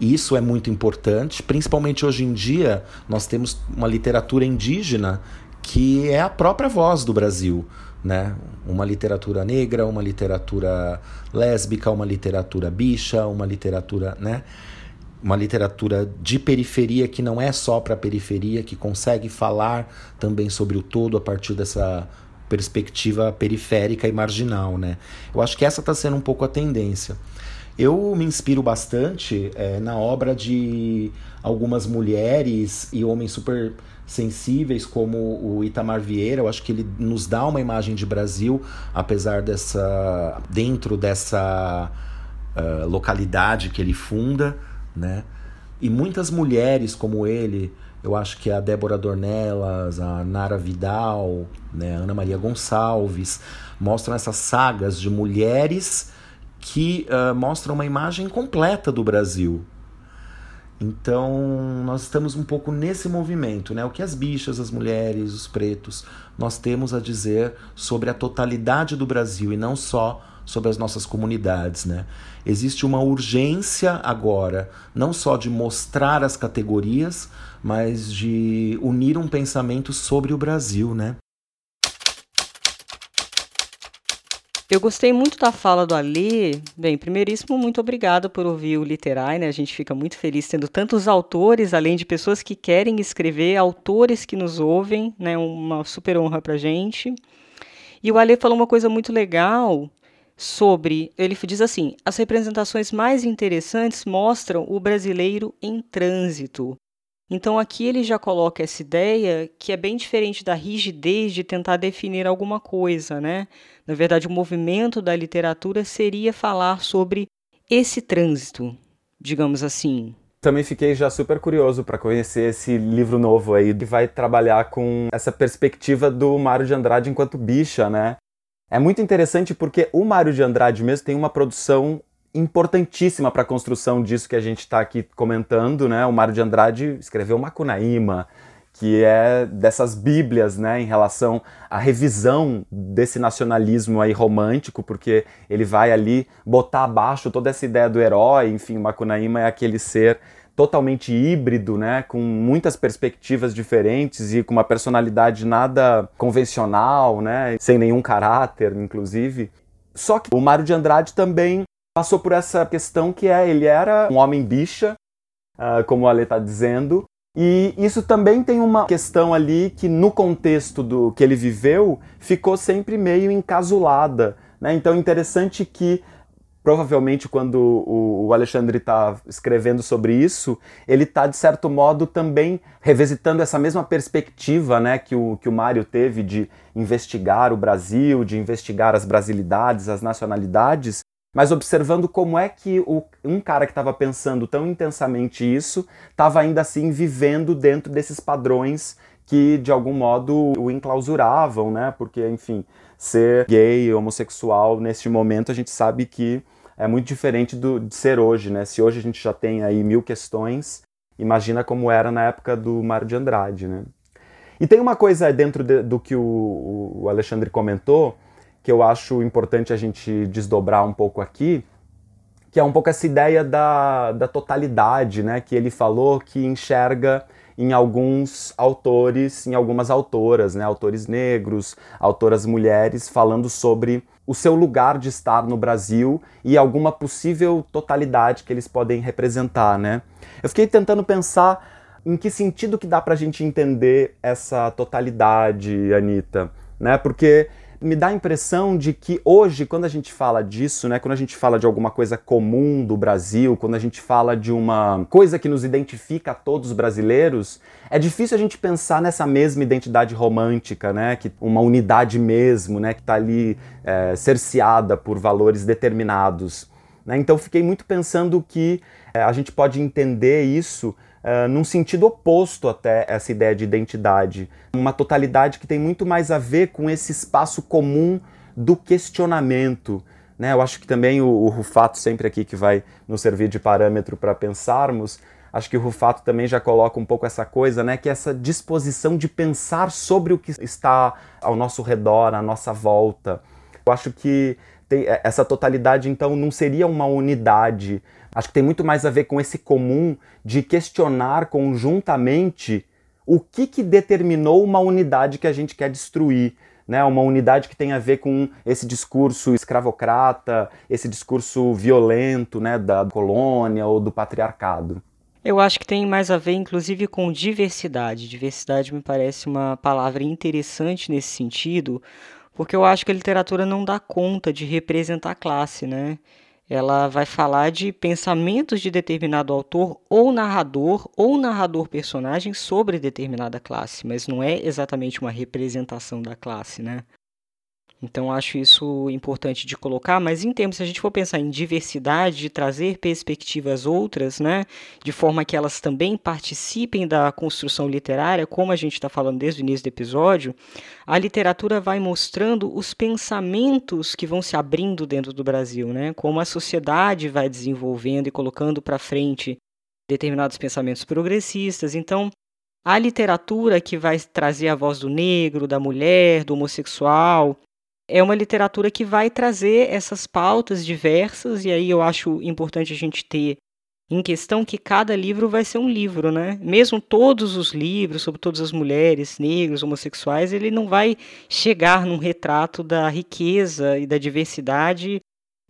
Isso é muito importante, principalmente hoje em dia, nós temos uma literatura indígena que é a própria voz do Brasil né? Uma literatura negra, uma literatura lésbica, uma literatura bicha, uma literatura, né? Uma literatura de periferia que não é só para a periferia, que consegue falar também sobre o todo a partir dessa perspectiva periférica e marginal, né? Eu acho que essa está sendo um pouco a tendência. Eu me inspiro bastante é, na obra de algumas mulheres e homens super sensíveis como o Itamar Vieira, eu acho que ele nos dá uma imagem de Brasil, apesar dessa dentro dessa uh, localidade que ele funda, né? E muitas mulheres como ele, eu acho que a Débora Dornelas, a Nara Vidal, né, Ana Maria Gonçalves, mostram essas sagas de mulheres que uh, mostram uma imagem completa do Brasil, então, nós estamos um pouco nesse movimento, né? O que as bichas, as mulheres, os pretos, nós temos a dizer sobre a totalidade do Brasil e não só sobre as nossas comunidades, né? Existe uma urgência agora, não só de mostrar as categorias, mas de unir um pensamento sobre o Brasil, né? Eu gostei muito da fala do Ali. Bem, primeiríssimo, muito obrigado por ouvir o Literai, né? A gente fica muito feliz tendo tantos autores, além de pessoas que querem escrever, autores que nos ouvem, né? Uma super honra pra gente. E o Ali falou uma coisa muito legal sobre, ele diz assim: as representações mais interessantes mostram o brasileiro em trânsito. Então aqui ele já coloca essa ideia que é bem diferente da rigidez de tentar definir alguma coisa, né? Na verdade, o movimento da literatura seria falar sobre esse trânsito, digamos assim. Também fiquei já super curioso para conhecer esse livro novo aí que vai trabalhar com essa perspectiva do Mário de Andrade enquanto bicha, né? É muito interessante porque o Mário de Andrade mesmo tem uma produção importantíssima para a construção disso que a gente está aqui comentando, né? O Mário de Andrade escreveu Macunaíma, que é dessas bíblias, né, em relação à revisão desse nacionalismo aí romântico, porque ele vai ali botar abaixo toda essa ideia do herói, enfim, Macunaíma é aquele ser totalmente híbrido, né, com muitas perspectivas diferentes e com uma personalidade nada convencional, né, sem nenhum caráter, inclusive. Só que o Mário de Andrade também passou por essa questão que é ele era um homem bicha, uh, como a Ale está dizendo, e isso também tem uma questão ali que no contexto do que ele viveu ficou sempre meio encasulada, né? Então interessante que provavelmente quando o, Alexandre está escrevendo sobre isso, ele está, de certo modo, também revisitando essa mesma perspectiva né, que, o, que o Mário teve de investigar o Brasil, de investigar as brasilidades, as nacionalidades, mas observando como é que o, um cara que estava pensando tão intensamente isso estava ainda assim vivendo dentro desses padrões que de algum modo o enclausuravam, né? Porque, enfim, ser gay, homossexual neste momento a gente sabe que é muito diferente do, de ser hoje, né? Se hoje a gente já tem aí mil questões, imagina como era na época do Mário de Andrade, né? E tem uma coisa dentro de, do que o, o Alexandre comentou que eu acho importante a gente desdobrar um pouco aqui, que é um pouco essa ideia da, da totalidade, né? Que ele falou que enxerga em alguns autores, em algumas autoras, né, autores negros, autoras mulheres, falando sobre o seu lugar de estar no Brasil e alguma possível totalidade que eles podem representar, né? Eu fiquei tentando pensar em que sentido que dá para a gente entender essa totalidade, Anitta, né? Porque me dá a impressão de que hoje, quando a gente fala disso, né, quando a gente fala de alguma coisa comum do Brasil, quando a gente fala de uma coisa que nos identifica a todos os brasileiros, é difícil a gente pensar nessa mesma identidade romântica, né, que uma unidade mesmo, né, que está ali é, cerceada por valores determinados. Né? Então, fiquei muito pensando que é, a gente pode entender isso uh, num sentido oposto até essa ideia de identidade. Uma totalidade que tem muito mais a ver com esse espaço comum do questionamento. Né? Eu acho que também o, o Rufato, sempre aqui que vai nos servir de parâmetro para pensarmos, acho que o Rufato também já coloca um pouco essa coisa, né? Que é essa disposição de pensar sobre o que está ao nosso redor, à nossa volta. Eu acho que tem, essa totalidade, então, não seria uma unidade, Acho que tem muito mais a ver com esse comum de questionar conjuntamente o que, que determinou uma unidade que a gente quer destruir. Né, uma unidade que tem a ver com esse discurso escravocrata, esse discurso violento né, da colônia ou do patriarcado. Eu acho que tem mais a ver, inclusive, com diversidade. Diversidade me parece uma palavra interessante nesse sentido, porque eu acho que a literatura não dá conta de representar a classe, né? Ela vai falar de pensamentos de determinado autor ou narrador ou narrador personagem sobre determinada classe, mas não é exatamente uma representação da classe, né? Então acho isso importante de colocar, mas em termos, se a gente for pensar em diversidade, de trazer perspectivas outras, né, de forma que elas também participem da construção literária, como a gente está falando desde o início do episódio, a literatura vai mostrando os pensamentos que vão se abrindo dentro do Brasil, né, como a sociedade vai desenvolvendo e colocando para frente determinados pensamentos progressistas. Então, a literatura que vai trazer a voz do negro, da mulher, do homossexual, é uma literatura que vai trazer essas pautas diversas, e aí eu acho importante a gente ter em questão que cada livro vai ser um livro, né? Mesmo todos os livros sobre todas as mulheres, negros, homossexuais, ele não vai chegar num retrato da riqueza e da diversidade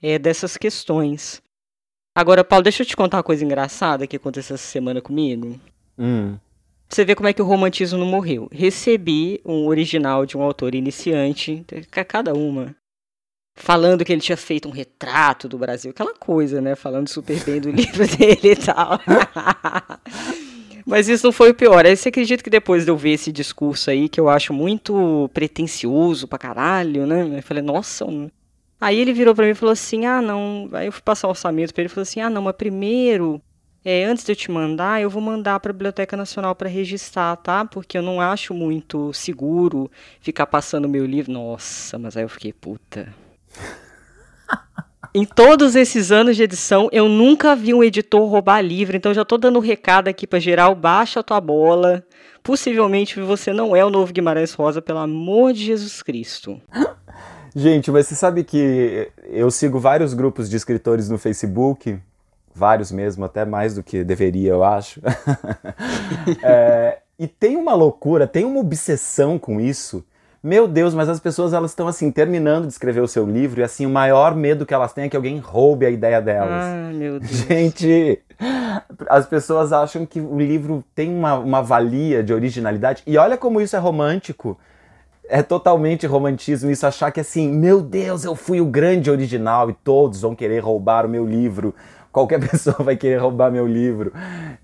é, dessas questões. Agora, Paulo, deixa eu te contar uma coisa engraçada que aconteceu essa semana comigo. Hum. Você vê como é que o romantismo não morreu. Recebi um original de um autor iniciante, cada uma, falando que ele tinha feito um retrato do Brasil, aquela coisa, né? Falando super bem do <laughs> livro dele e tal. <laughs> Mas isso não foi o pior. Aí você acredita que depois de eu ver esse discurso aí, que eu acho muito pretencioso pra caralho, né? Eu falei, nossa. Aí ele virou pra mim e falou assim: ah, não. Aí eu fui passar o orçamento pra ele e falou assim: ah, não, mas primeiro é, antes de eu te mandar, eu vou mandar para a Biblioteca Nacional para registrar, tá? Porque eu não acho muito seguro ficar passando meu livro. Nossa, mas aí eu fiquei puta. <laughs> em todos esses anos de edição, eu nunca vi um editor roubar livro, então já tô dando um recado aqui para geral, baixa a tua bola. Possivelmente você não é o novo Guimarães Rosa, pelo amor de Jesus Cristo. Gente, mas você sabe que eu sigo vários grupos de escritores no Facebook vários mesmo, até mais do que deveria, eu acho. <laughs> é, e tem uma loucura, tem uma obsessão com isso. Meu Deus, mas as pessoas elas estão assim terminando de escrever o seu livro e assim o maior medo que elas têm é que alguém roube a ideia delas. Ah, meu Deus. Gente, as pessoas acham que o livro tem uma, uma valia de originalidade e olha como isso é romântico. É totalmente romantismo isso achar que assim, meu Deus, eu fui o grande original e todos vão querer roubar o meu livro qualquer <laughs> pessoa vai querer roubar meu livro.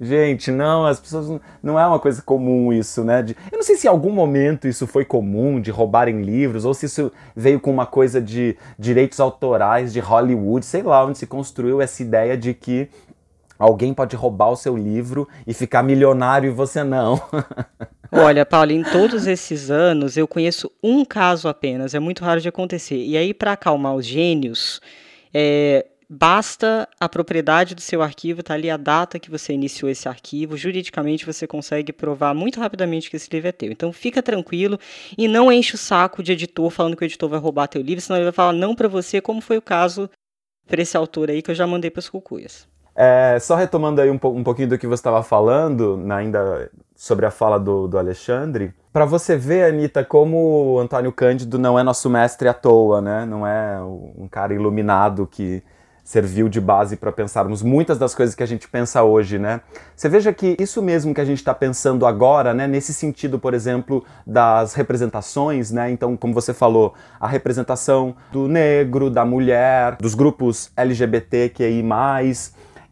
Gente, não, as pessoas não é uma coisa comum isso, né? De, eu não sei se em algum momento isso foi comum de roubarem livros ou se isso veio com uma coisa de direitos autorais de Hollywood, sei lá, onde se construiu essa ideia de que alguém pode roubar o seu livro e ficar milionário e você não. <laughs> Olha, Paulo, em todos esses anos eu conheço um caso apenas, é muito raro de acontecer. E aí, para acalmar os gênios, é, Basta a propriedade do seu arquivo, tá ali a data que você iniciou esse arquivo. Juridicamente você consegue provar muito rapidamente que esse livro é teu. Então fica tranquilo e não enche o saco de editor falando que o editor vai roubar teu livro, senão ele vai falar não para você, como foi o caso para esse autor aí que eu já mandei para as cucuias. É, só retomando aí um, um pouquinho do que você estava falando, né, ainda sobre a fala do, do Alexandre, para você ver, Anitta, como o Antônio Cândido não é nosso mestre à toa, né? Não é um cara iluminado que serviu de base para pensarmos muitas das coisas que a gente pensa hoje, né? Você veja que isso mesmo que a gente está pensando agora, né? Nesse sentido, por exemplo, das representações, né? Então, como você falou, a representação do negro, da mulher, dos grupos LGBTQI+,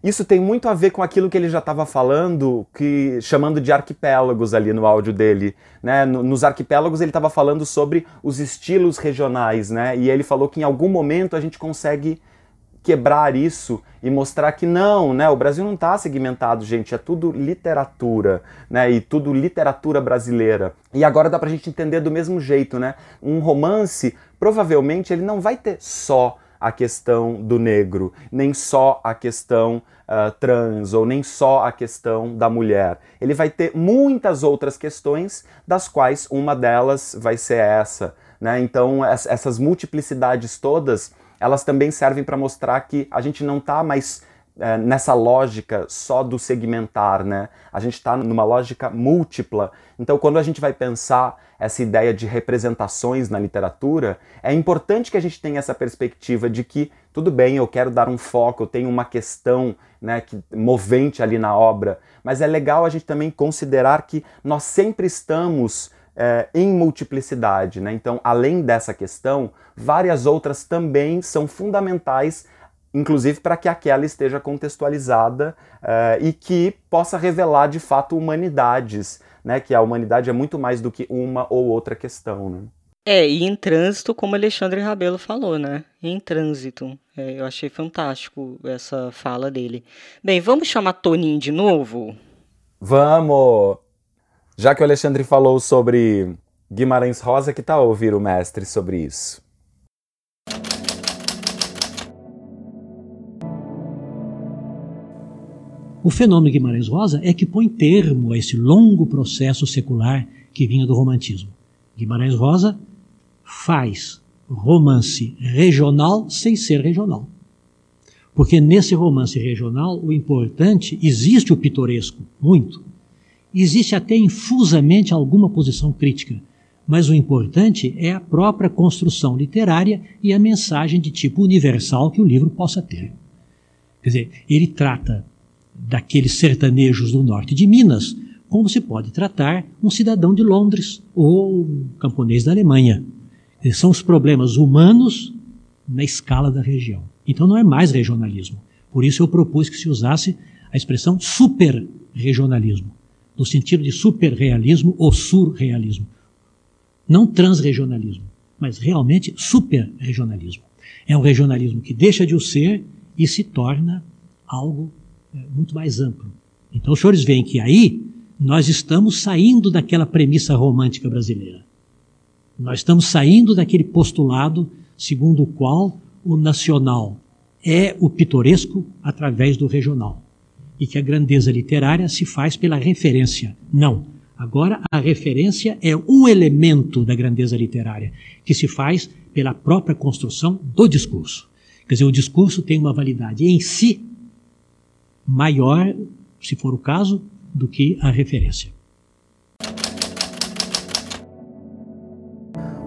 isso tem muito a ver com aquilo que ele já estava falando, que chamando de arquipélagos ali no áudio dele, né? Nos arquipélagos ele estava falando sobre os estilos regionais, né? E ele falou que em algum momento a gente consegue quebrar isso e mostrar que não, né? O Brasil não está segmentado, gente, é tudo literatura, né? E tudo literatura brasileira. E agora dá pra gente entender do mesmo jeito, né? Um romance, provavelmente ele não vai ter só a questão do negro, nem só a questão uh, trans, ou nem só a questão da mulher. Ele vai ter muitas outras questões, das quais uma delas vai ser essa. Né? Então, essas multiplicidades todas elas também servem para mostrar que a gente não está mais é, nessa lógica só do segmentar, né? A gente está numa lógica múltipla. Então, quando a gente vai pensar essa ideia de representações na literatura, é importante que a gente tenha essa perspectiva de que, tudo bem, eu quero dar um foco, eu tenho uma questão né, que, movente ali na obra, mas é legal a gente também considerar que nós sempre estamos é, em multiplicidade. Né? Então, além dessa questão, várias outras também são fundamentais, inclusive para que aquela esteja contextualizada é, e que possa revelar de fato humanidades, né? que a humanidade é muito mais do que uma ou outra questão. Né? É, e em trânsito, como Alexandre Rabelo falou, né? Em trânsito. É, eu achei fantástico essa fala dele. Bem, vamos chamar Toninho de novo? Vamos! Já que o Alexandre falou sobre Guimarães Rosa, que tal ouvir o mestre sobre isso? O fenômeno Guimarães Rosa é que põe termo a esse longo processo secular que vinha do romantismo. Guimarães Rosa faz romance regional sem ser regional. Porque nesse romance regional, o importante, existe o pitoresco, muito. Existe até infusamente alguma posição crítica, mas o importante é a própria construção literária e a mensagem de tipo universal que o livro possa ter. Quer dizer, ele trata daqueles sertanejos do norte de Minas como se pode tratar um cidadão de Londres ou um camponês da Alemanha. São os problemas humanos na escala da região. Então não é mais regionalismo. Por isso eu propus que se usasse a expressão superregionalismo, no sentido de superrealismo ou surrealismo. Não transregionalismo, mas realmente superregionalismo. É um regionalismo que deixa de o ser e se torna algo é, muito mais amplo. Então os senhores veem que aí nós estamos saindo daquela premissa romântica brasileira. Nós estamos saindo daquele postulado segundo o qual o nacional é o pitoresco através do regional e que a grandeza literária se faz pela referência. Não. Agora a referência é um elemento da grandeza literária que se faz pela própria construção do discurso. Quer dizer, o discurso tem uma validade em si maior, se for o caso, do que a referência.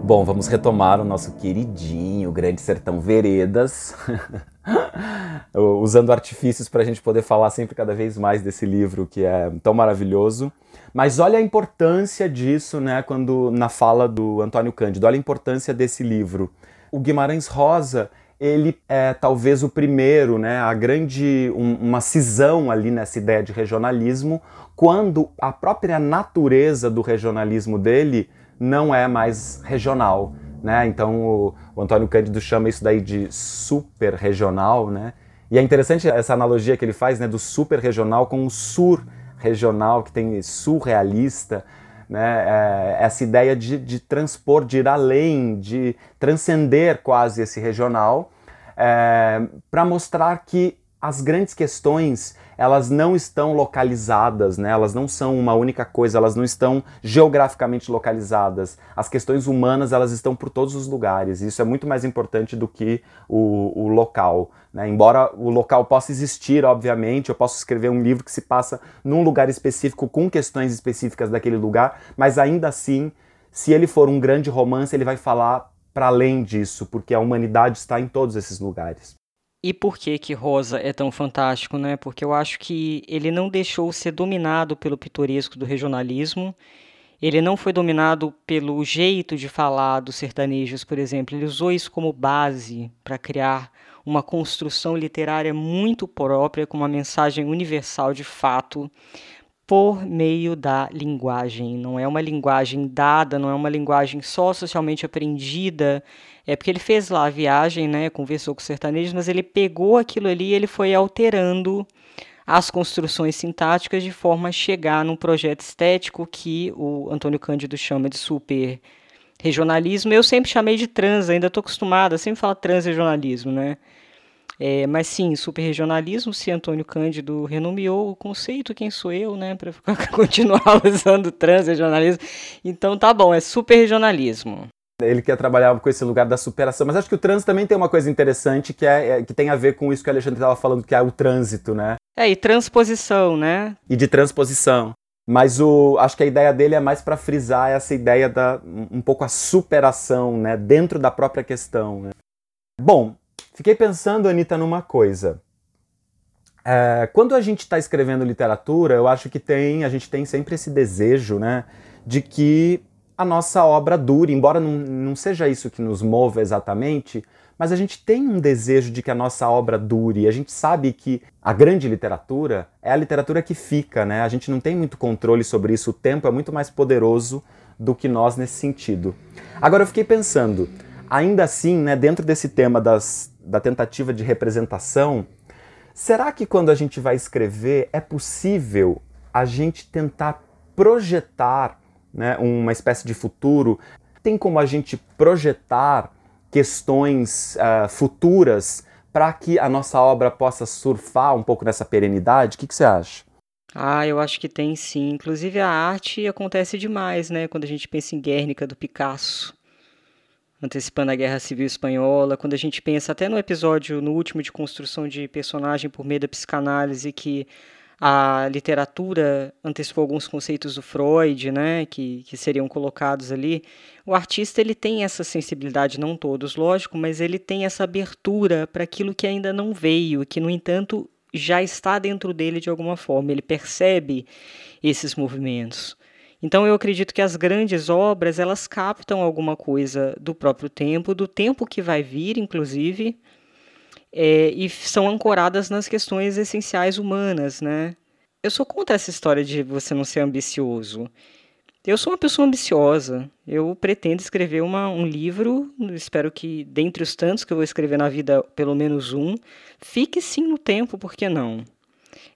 Bom, vamos retomar o nosso queridinho Grande Sertão Veredas, <laughs> <laughs> usando artifícios para a gente poder falar sempre cada vez mais desse livro que é tão maravilhoso. Mas olha a importância disso, né, quando na fala do Antônio Cândido, olha a importância desse livro. O Guimarães Rosa, ele é talvez o primeiro, né, a grande um, uma cisão ali nessa ideia de regionalismo, quando a própria natureza do regionalismo dele não é mais regional. Né? Então o, o Antônio Cândido chama isso daí de super regional, né? E é interessante essa analogia que ele faz, né, do super regional com o sur regional, que tem surrealista, né? É, essa ideia de, de transpor, de ir além, de transcender quase esse regional, é, para mostrar que as grandes questões elas não estão localizadas, né? elas não são uma única coisa, elas não estão geograficamente localizadas. As questões humanas elas estão por todos os lugares. Isso é muito mais importante do que o, o local. Né? Embora o local possa existir, obviamente, eu posso escrever um livro que se passa num lugar específico com questões específicas daquele lugar, mas ainda assim, se ele for um grande romance, ele vai falar para além disso, porque a humanidade está em todos esses lugares. E por que que Rosa é tão fantástico, né? Porque eu acho que ele não deixou ser dominado pelo pitoresco do regionalismo. Ele não foi dominado pelo jeito de falar dos sertanejos, por exemplo. Ele usou isso como base para criar uma construção literária muito própria, com uma mensagem universal de fato, por meio da linguagem. Não é uma linguagem dada, não é uma linguagem só socialmente aprendida é porque ele fez lá a viagem, né, conversou com os sertanejos, mas ele pegou aquilo ali e ele foi alterando as construções sintáticas de forma a chegar num projeto estético que o Antônio Cândido chama de super regionalismo. Eu sempre chamei de trans, ainda estou acostumada, sempre falo transregionalismo, né? É, mas sim, superregionalismo, se Antônio Cândido renomeou o conceito, quem sou eu, né, para <laughs> continuar usando transregionalismo. Então tá bom, é superregionalismo. Ele quer trabalhar com esse lugar da superação. Mas acho que o trânsito também tem uma coisa interessante que, é, é que tem a ver com isso que o Alexandre estava falando, que é o trânsito, né? É, e transposição, né? E de transposição. Mas o, acho que a ideia dele é mais para frisar essa ideia da um pouco a superação, né, dentro da própria questão. Né? Bom, fiquei pensando, Anitta, numa coisa. É, quando a gente está escrevendo literatura, eu acho que tem, a gente tem sempre esse desejo, né, de que a nossa obra dure, embora não, não seja isso que nos mova exatamente, mas a gente tem um desejo de que a nossa obra dure. A gente sabe que a grande literatura é a literatura que fica, né? A gente não tem muito controle sobre isso. O tempo é muito mais poderoso do que nós nesse sentido. Agora eu fiquei pensando, ainda assim, né, dentro desse tema das, da tentativa de representação, será que quando a gente vai escrever é possível a gente tentar projetar né, uma espécie de futuro, tem como a gente projetar questões uh, futuras para que a nossa obra possa surfar um pouco nessa perenidade? O que, que você acha? Ah, eu acho que tem sim. Inclusive a arte acontece demais, né? Quando a gente pensa em Guernica do Picasso. Antecipando a Guerra Civil Espanhola, quando a gente pensa até no episódio, no último de construção de personagem por meio da psicanálise, que a literatura antecipou alguns conceitos do Freud, né, que, que seriam colocados ali. O artista ele tem essa sensibilidade, não todos, lógico, mas ele tem essa abertura para aquilo que ainda não veio, que no entanto já está dentro dele de alguma forma. Ele percebe esses movimentos. Então eu acredito que as grandes obras elas captam alguma coisa do próprio tempo, do tempo que vai vir, inclusive, é, e são ancoradas nas questões essenciais humanas, né? Eu sou contra essa história de você não ser ambicioso. Eu sou uma pessoa ambiciosa. Eu pretendo escrever uma, um livro. Espero que, dentre os tantos que eu vou escrever na vida, pelo menos um, fique sim no tempo, por que não?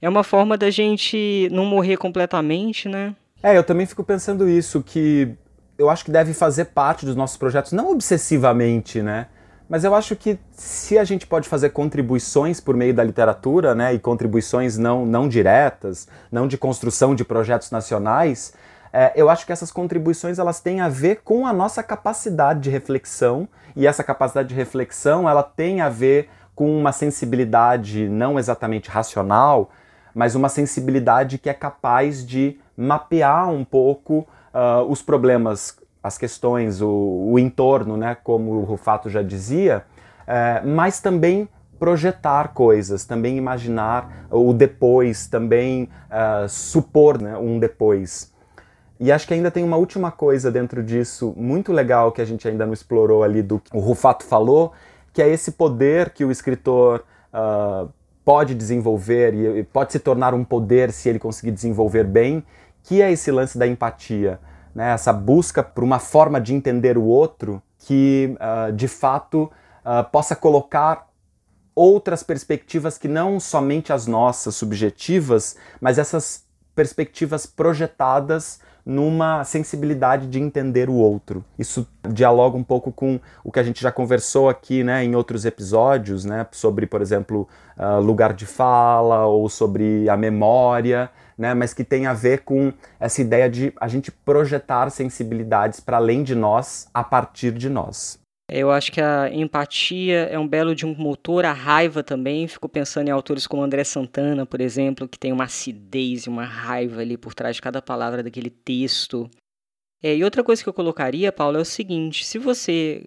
É uma forma da gente não morrer completamente, né? É, eu também fico pensando isso, que eu acho que deve fazer parte dos nossos projetos, não obsessivamente, né? Mas eu acho que se a gente pode fazer contribuições por meio da literatura, né, e contribuições não, não diretas, não de construção de projetos nacionais, é, eu acho que essas contribuições elas têm a ver com a nossa capacidade de reflexão, e essa capacidade de reflexão ela tem a ver com uma sensibilidade não exatamente racional, mas uma sensibilidade que é capaz de mapear um pouco uh, os problemas, as questões, o, o, entorno, né, como o Rufato já dizia, uh, mas também projetar coisas, também imaginar o depois, também uh, supor né, um depois. E acho que ainda tem uma última coisa dentro disso, muito legal, que a gente ainda não explorou ali, do que o Rufato falou, que é esse poder que o escritor uh, pode desenvolver e pode se tornar um poder se ele conseguir desenvolver bem, que é esse lance da empatia, né? essa busca por uma forma de entender o outro que, uh, de fato, uh, possa colocar outras perspectivas que não somente as nossas subjetivas, mas essas perspectivas projetadas numa sensibilidade de entender o outro. Isso dialoga um pouco com o que a gente já conversou aqui né, em outros episódios, né, sobre, por exemplo, uh, lugar de fala ou sobre a memória né, mas que tem a ver com essa ideia de a gente projetar sensibilidades para além de nós, a partir de nós. Eu acho que a empatia é um belo de um motor, a raiva também. Fico pensando em autores como André Santana, por exemplo, que tem uma acidez e uma raiva ali por trás de cada palavra daquele texto. É, e outra coisa que eu colocaria, Paulo, é o seguinte: se você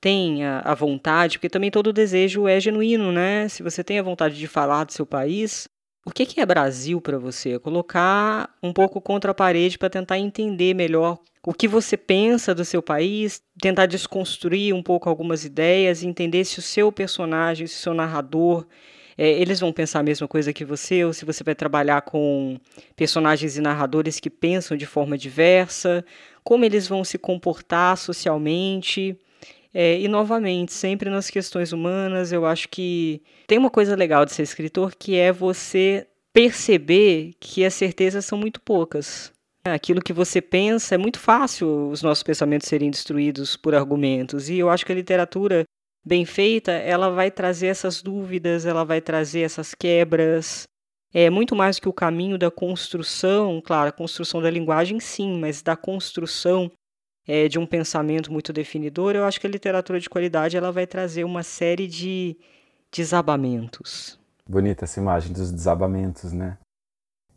tem a, a vontade, porque também todo desejo é genuíno, né? Se você tem a vontade de falar do seu país, o que, é Brasil para você? Colocar um pouco contra a parede para tentar entender melhor o que você pensa do seu país, tentar desconstruir um pouco algumas ideias, entender se o seu personagem, se o seu narrador, é, eles vão pensar a mesma coisa que você, ou se você vai trabalhar com personagens e narradores que pensam de forma diversa, como eles vão se comportar socialmente. É, e novamente, sempre nas questões humanas, eu acho que tem uma coisa legal de ser escritor que é você perceber que as certezas são muito poucas. Aquilo que você pensa é muito fácil os nossos pensamentos serem destruídos por argumentos. E eu acho que a literatura bem feita, ela vai trazer essas dúvidas, ela vai trazer essas quebras. É muito mais do que o caminho da construção, claro, a construção da linguagem sim, mas da construção é, de um pensamento muito definidor, eu acho que a literatura de qualidade ela vai trazer uma série de desabamentos. Bonita essa imagem dos desabamentos, né?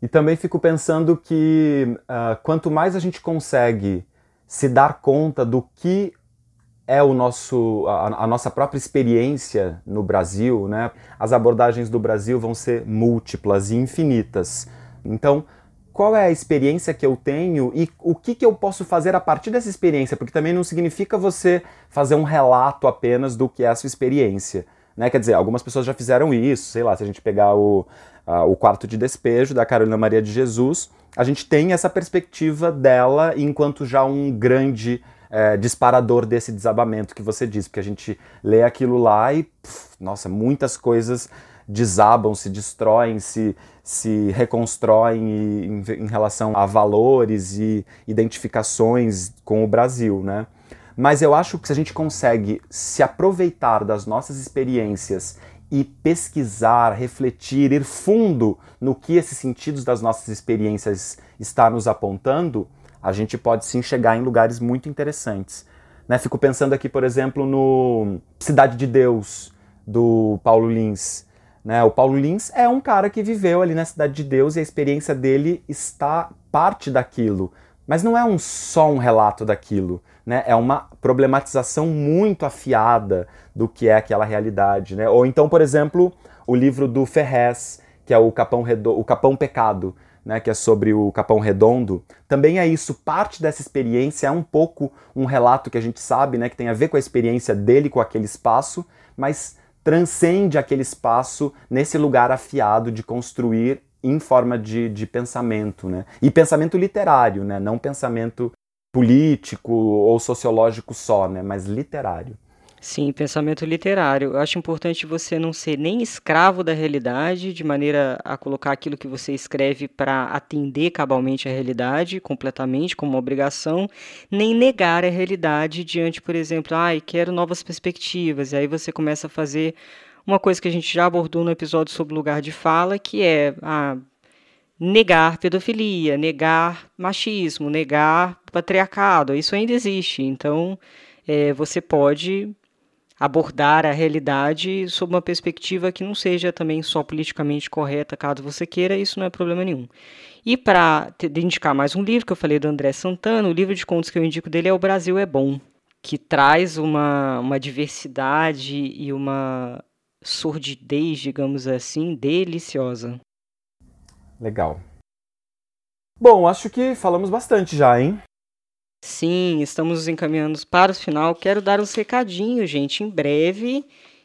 E também fico pensando que uh, quanto mais a gente consegue se dar conta do que é o nosso, a, a, nossa própria experiência no Brasil, né? As abordagens do Brasil vão ser múltiplas e infinitas. Então, qual é a experiência que eu tenho e o que, que eu posso fazer a partir dessa experiência, porque também não significa você fazer um relato apenas do que é a sua experiência. Né? Quer dizer, algumas pessoas já fizeram isso, sei lá, se a gente pegar o, o quarto de despejo da Carolina Maria de Jesus, a gente tem essa perspectiva dela enquanto já um grande é, disparador desse desabamento que você disse, porque a gente lê aquilo lá e, pff, nossa, muitas coisas desabam, se destroem, se, se reconstroem em, em relação a valores e identificações com o Brasil, né? Mas eu acho que se a gente consegue se aproveitar das nossas experiências e pesquisar, refletir, ir fundo no que esses sentidos das nossas experiências está nos apontando, a gente pode sim chegar em lugares muito interessantes. Né? Fico pensando aqui, por exemplo, no Cidade de Deus, do Paulo Lins. Né? O Paulo Lins é um cara que viveu ali na Cidade de Deus e a experiência dele está parte daquilo. Mas não é um só um relato daquilo, né? É uma problematização muito afiada do que é aquela realidade, né? Ou então, por exemplo, o livro do Ferrez, que é o Capão, Redo o Capão Pecado, né, que é sobre o Capão Redondo, também é isso, parte dessa experiência é um pouco um relato que a gente sabe, né, que tem a ver com a experiência dele com aquele espaço, mas transcende aquele espaço nesse lugar afiado de construir em forma de, de pensamento, né? E pensamento literário, né? Não pensamento político ou sociológico só, né? Mas literário. Sim, pensamento literário. Eu acho importante você não ser nem escravo da realidade, de maneira a colocar aquilo que você escreve para atender cabalmente a realidade, completamente, como uma obrigação, nem negar a realidade diante, por exemplo, ai, ah, quero novas perspectivas. E aí você começa a fazer uma coisa que a gente já abordou no episódio sobre lugar de fala, que é ah, negar pedofilia, negar machismo, negar patriarcado. Isso ainda existe. Então, é, você pode abordar a realidade sob uma perspectiva que não seja também só politicamente correta, caso você queira, isso não é problema nenhum. E para indicar mais um livro que eu falei do André Santana, o livro de contos que eu indico dele é O Brasil é Bom, que traz uma, uma diversidade e uma sordidez, digamos assim, deliciosa. Legal. Bom, acho que falamos bastante já, hein? Sim, estamos encaminhando para o final. Quero dar uns recadinhos, gente. Em breve,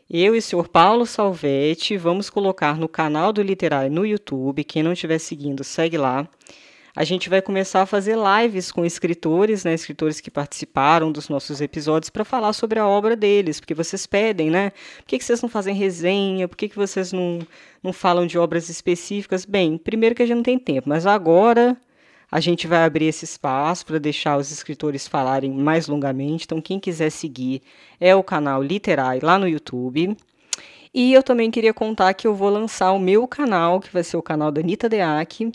eu e o senhor Paulo Salvetti vamos colocar no canal do Literário no YouTube. Quem não estiver seguindo, segue lá. A gente vai começar a fazer lives com escritores, né, escritores que participaram dos nossos episódios para falar sobre a obra deles, porque vocês pedem, né? Por que, que vocês não fazem resenha? Por que, que vocês não, não falam de obras específicas? Bem, primeiro que a gente não tem tempo, mas agora a gente vai abrir esse espaço para deixar os escritores falarem mais longamente. Então, quem quiser seguir é o canal Literai lá no YouTube. E eu também queria contar que eu vou lançar o meu canal, que vai ser o canal da Anitta Deac,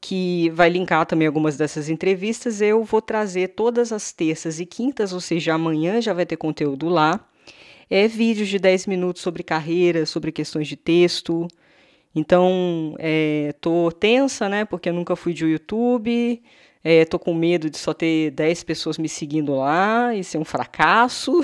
que vai linkar também algumas dessas entrevistas. Eu vou trazer todas as terças e quintas, ou seja, amanhã já vai ter conteúdo lá. É vídeos de 10 minutos sobre carreira, sobre questões de texto, então, é, tô tensa, né? Porque eu nunca fui de YouTube. É, tô com medo de só ter 10 pessoas me seguindo lá e ser um fracasso.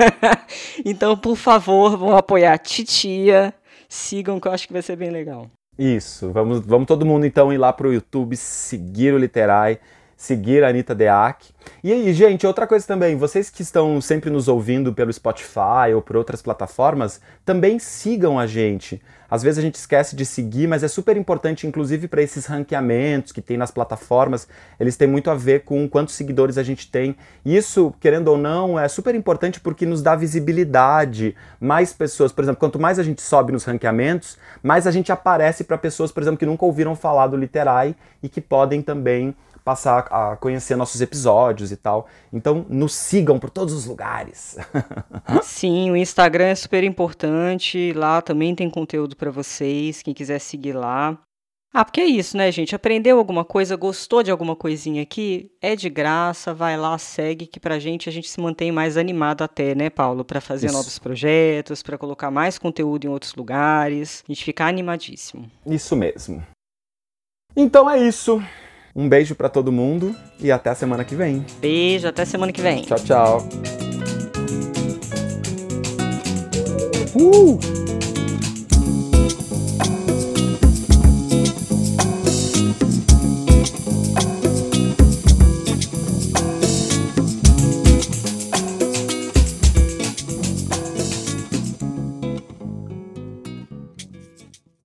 <laughs> então, por favor, vão apoiar a titia. Sigam, que eu acho que vai ser bem legal. Isso, vamos, vamos todo mundo então ir lá pro YouTube, seguir o Literai seguir a Anitta Deac. E aí, gente, outra coisa também, vocês que estão sempre nos ouvindo pelo Spotify ou por outras plataformas, também sigam a gente. Às vezes a gente esquece de seguir, mas é super importante, inclusive para esses ranqueamentos que tem nas plataformas, eles têm muito a ver com quantos seguidores a gente tem. Isso, querendo ou não, é super importante porque nos dá visibilidade. Mais pessoas, por exemplo, quanto mais a gente sobe nos ranqueamentos, mais a gente aparece para pessoas, por exemplo, que nunca ouviram falar do Literai e que podem também passar a conhecer nossos episódios e tal. Então, nos sigam por todos os lugares. <laughs> Sim, o Instagram é super importante. Lá também tem conteúdo para vocês, quem quiser seguir lá. Ah, porque é isso, né, gente? Aprendeu alguma coisa, gostou de alguma coisinha aqui? É de graça, vai lá, segue, que pra gente a gente se mantém mais animado até, né, Paulo? Para fazer isso. novos projetos, para colocar mais conteúdo em outros lugares. A gente ficar animadíssimo. Isso mesmo. Então é isso. Um beijo para todo mundo e até a semana que vem. Beijo, até semana que vem. Tchau, tchau. Uh!